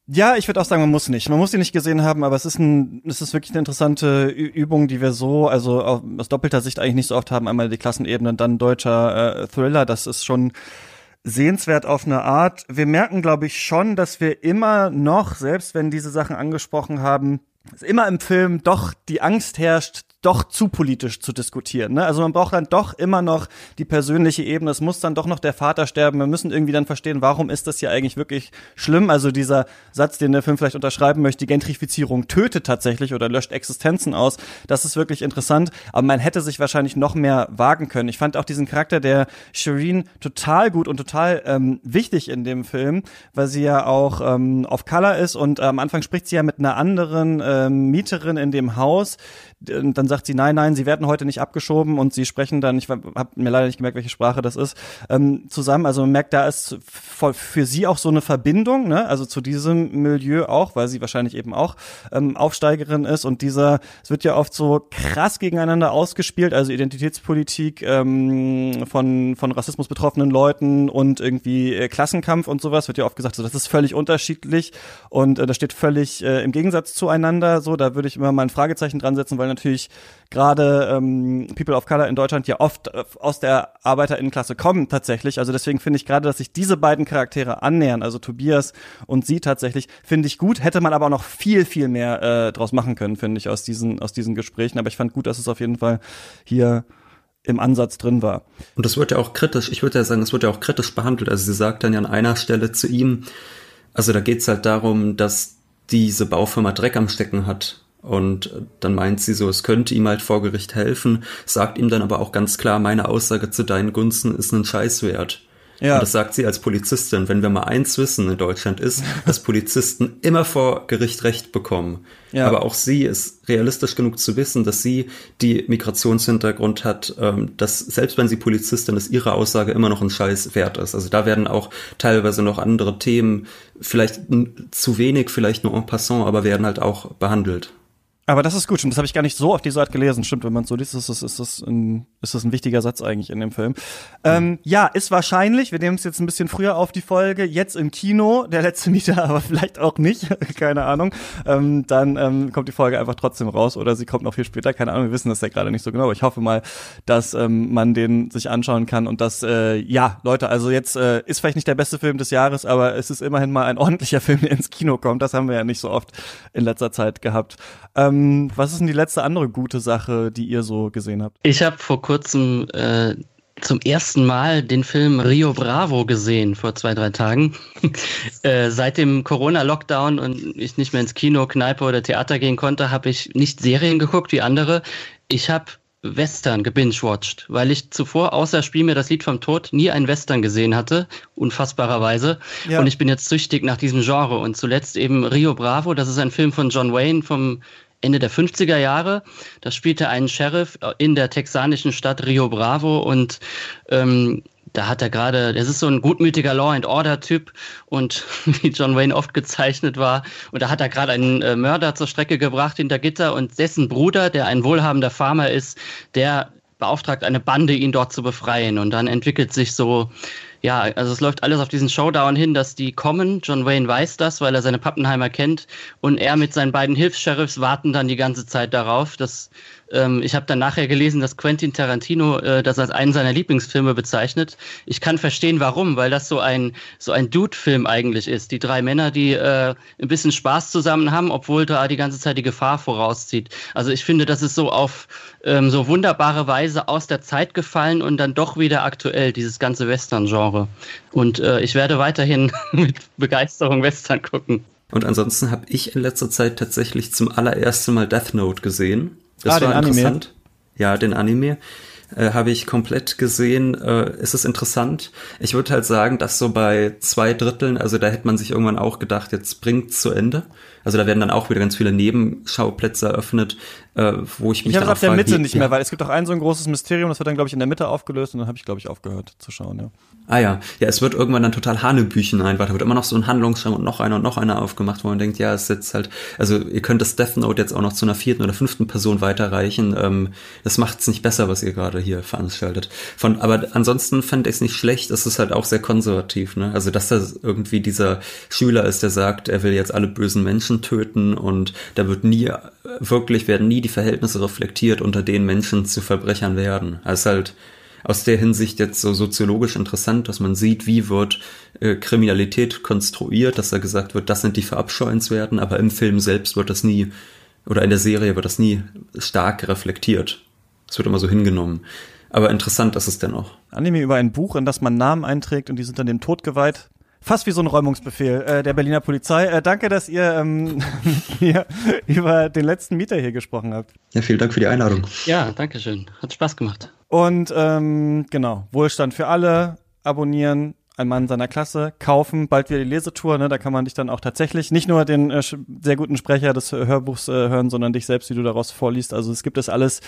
Ja, ich würde auch sagen, man muss nicht. Man muss sie nicht gesehen haben, aber es ist ein, es ist wirklich eine interessante Übung, die wir so, also aus doppelter Sicht eigentlich nicht so oft haben. Einmal die Klassenebene, dann deutscher äh, Thriller. Das ist schon sehenswert auf eine Art. Wir merken, glaube ich, schon, dass wir immer noch, selbst wenn diese Sachen angesprochen haben, immer im Film doch die Angst herrscht, doch zu politisch zu diskutieren. Ne? Also man braucht dann doch immer noch die persönliche Ebene. Es muss dann doch noch der Vater sterben. Wir müssen irgendwie dann verstehen, warum ist das hier eigentlich wirklich schlimm? Also dieser Satz, den der Film vielleicht unterschreiben möchte, die Gentrifizierung tötet tatsächlich oder löscht Existenzen aus. Das ist wirklich interessant. Aber man hätte sich wahrscheinlich noch mehr wagen können. Ich fand auch diesen Charakter der Shireen total gut und total ähm, wichtig in dem Film, weil sie ja auch ähm, auf Color ist und äh, am Anfang spricht sie ja mit einer anderen ähm, Mieterin in dem Haus. Dann sagt sie, nein, nein, sie werden heute nicht abgeschoben und sie sprechen dann, ich habe mir leider nicht gemerkt, welche Sprache das ist, ähm, zusammen. Also man merkt, da ist für sie auch so eine Verbindung, ne? also zu diesem Milieu auch, weil sie wahrscheinlich eben auch ähm, Aufsteigerin ist und dieser, es wird ja oft so krass gegeneinander ausgespielt, also Identitätspolitik ähm, von, von Rassismus betroffenen Leuten und irgendwie äh, Klassenkampf und sowas, wird ja oft gesagt, so das ist völlig unterschiedlich und äh, das steht völlig äh, im Gegensatz zueinander, so, da würde ich immer mal ein Fragezeichen dran setzen, weil natürlich gerade ähm, People of Color in Deutschland ja oft äh, aus der Arbeiterinnenklasse kommen tatsächlich. Also deswegen finde ich gerade, dass sich diese beiden Charaktere annähern, also Tobias und sie tatsächlich, finde ich gut. Hätte man aber auch noch viel, viel mehr äh, draus machen können, finde ich, aus diesen, aus diesen Gesprächen. Aber ich fand gut, dass es auf jeden Fall hier im Ansatz drin war. Und das wird ja auch kritisch, ich würde ja sagen, es wird ja auch kritisch behandelt. Also sie sagt dann ja an einer Stelle zu ihm, also da geht's halt darum, dass diese Baufirma Dreck am Stecken hat und dann meint sie so, es könnte ihm halt vor Gericht helfen, sagt ihm dann aber auch ganz klar, meine Aussage zu deinen Gunsten ist ein Scheiß wert. Ja. Und das sagt sie als Polizistin. Wenn wir mal eins wissen in Deutschland ist, dass Polizisten immer vor Gericht Recht bekommen. Ja. Aber auch sie ist realistisch genug zu wissen, dass sie die Migrationshintergrund hat, ähm, dass selbst wenn sie Polizistin ist, ihre Aussage immer noch ein Scheiß wert ist. Also da werden auch teilweise noch andere Themen, vielleicht zu wenig, vielleicht nur en passant, aber werden halt auch behandelt. Aber das ist gut, stimmt. Das habe ich gar nicht so auf die Seite gelesen. Stimmt, wenn man so liest, ist das, ist, das ein, ist das ein wichtiger Satz eigentlich in dem Film. Ähm, ja, ist wahrscheinlich, wir nehmen es jetzt ein bisschen früher auf die Folge, jetzt im Kino, der letzte Mieter, aber vielleicht auch nicht, keine Ahnung. Ähm, dann ähm, kommt die Folge einfach trotzdem raus oder sie kommt noch viel später, keine Ahnung, wir wissen das ja gerade nicht so genau, aber ich hoffe mal, dass ähm, man den sich anschauen kann und dass, äh, ja, Leute, also jetzt äh, ist vielleicht nicht der beste Film des Jahres, aber es ist immerhin mal ein ordentlicher Film, der ins Kino kommt. Das haben wir ja nicht so oft in letzter Zeit gehabt. Ähm, was ist denn die letzte andere gute Sache, die ihr so gesehen habt? Ich habe vor kurzem äh, zum ersten Mal den Film Rio Bravo gesehen, vor zwei, drei Tagen. äh, seit dem Corona-Lockdown und ich nicht mehr ins Kino, Kneipe oder Theater gehen konnte, habe ich nicht Serien geguckt wie andere. Ich habe Western gebingewatcht, weil ich zuvor außer Spiel mir das Lied vom Tod nie einen Western gesehen hatte, unfassbarerweise. Ja. Und ich bin jetzt süchtig nach diesem Genre. Und zuletzt eben Rio Bravo, das ist ein Film von John Wayne vom Ende der 50er Jahre. Da spielte einen Sheriff in der texanischen Stadt Rio Bravo und ähm, da hat er gerade, das ist so ein gutmütiger Law and Order Typ und wie John Wayne oft gezeichnet war. Und da hat er gerade einen äh, Mörder zur Strecke gebracht hinter Gitter und dessen Bruder, der ein wohlhabender Farmer ist, der beauftragt eine Bande, ihn dort zu befreien. Und dann entwickelt sich so ja, also es läuft alles auf diesen Showdown hin, dass die kommen. John Wayne weiß das, weil er seine Pappenheimer kennt. Und er mit seinen beiden Hilfs-Sheriffs warten dann die ganze Zeit darauf, dass ähm, ich habe dann nachher gelesen, dass Quentin Tarantino äh, das als einen seiner Lieblingsfilme bezeichnet. Ich kann verstehen, warum, weil das so ein so ein Dude-Film eigentlich ist. Die drei Männer, die äh, ein bisschen Spaß zusammen haben, obwohl da die ganze Zeit die Gefahr vorauszieht. Also ich finde, das ist so auf ähm, so wunderbare Weise aus der Zeit gefallen und dann doch wieder aktuell dieses ganze Western-Genre. Und äh, ich werde weiterhin mit Begeisterung Western gucken. Und ansonsten habe ich in letzter Zeit tatsächlich zum allerersten Mal Death Note gesehen. Das ah, war interessant. Anime. Ja, den Anime äh, habe ich komplett gesehen. Äh, ist es interessant? Ich würde halt sagen, dass so bei zwei Dritteln, also da hätte man sich irgendwann auch gedacht, jetzt bringt's zu Ende. Also da werden dann auch wieder ganz viele Nebenschauplätze eröffnet, äh, wo ich mich ich dann ab der Mitte wie, nicht mehr, weil es gibt auch ein so ein großes Mysterium, das wird dann glaube ich in der Mitte aufgelöst und dann habe ich glaube ich aufgehört zu schauen. Ja. Ah ja, ja, es wird irgendwann dann total Hanebüchen einfach. Da wird immer noch so ein Handlungsstrang und noch einer und noch einer aufgemacht, wo man denkt, ja, es ist jetzt halt, also ihr könnt das Death Note jetzt auch noch zu einer vierten oder fünften Person weiterreichen. Ähm, das macht's nicht besser, was ihr gerade hier veranstaltet. Von, aber ansonsten fände ich es nicht schlecht. Es ist halt auch sehr konservativ, ne? Also dass da irgendwie dieser Schüler ist, der sagt, er will jetzt alle bösen Menschen töten und da wird nie wirklich werden nie die Verhältnisse reflektiert, unter denen Menschen zu Verbrechern werden. Also halt aus der Hinsicht jetzt so soziologisch interessant, dass man sieht, wie wird äh, Kriminalität konstruiert, dass da gesagt wird, das sind die verabscheuenswerten, aber im Film selbst wird das nie, oder in der Serie wird das nie stark reflektiert. Es wird immer so hingenommen. Aber interessant ist es dennoch. Anime über ein Buch, in das man Namen einträgt und die sind dann dem Tod geweiht. Fast wie so ein Räumungsbefehl äh, der Berliner Polizei. Äh, danke, dass ihr ähm, hier über den letzten Mieter hier gesprochen habt. Ja, vielen Dank für die Einladung. Ja, danke schön. Hat Spaß gemacht. Und ähm, genau, Wohlstand für alle, abonnieren, ein Mann seiner Klasse, kaufen, bald wieder die Lesetour, ne? da kann man dich dann auch tatsächlich nicht nur den äh, sehr guten Sprecher des Hörbuchs äh, hören, sondern dich selbst, wie du daraus vorliest. Also es gibt es alles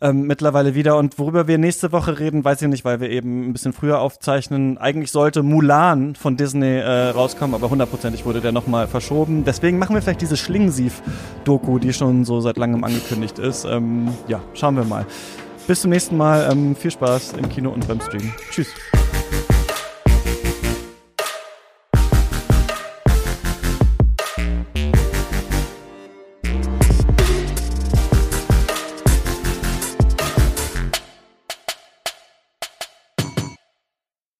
ähm, mittlerweile wieder. Und worüber wir nächste Woche reden, weiß ich nicht, weil wir eben ein bisschen früher aufzeichnen. Eigentlich sollte Mulan von Disney äh, rauskommen, aber hundertprozentig wurde der nochmal verschoben. Deswegen machen wir vielleicht diese Schlingensief-Doku, die schon so seit langem angekündigt ist. Ähm, ja, schauen wir mal. Bis zum nächsten Mal. Ähm, viel Spaß im Kino und beim Stream. Tschüss.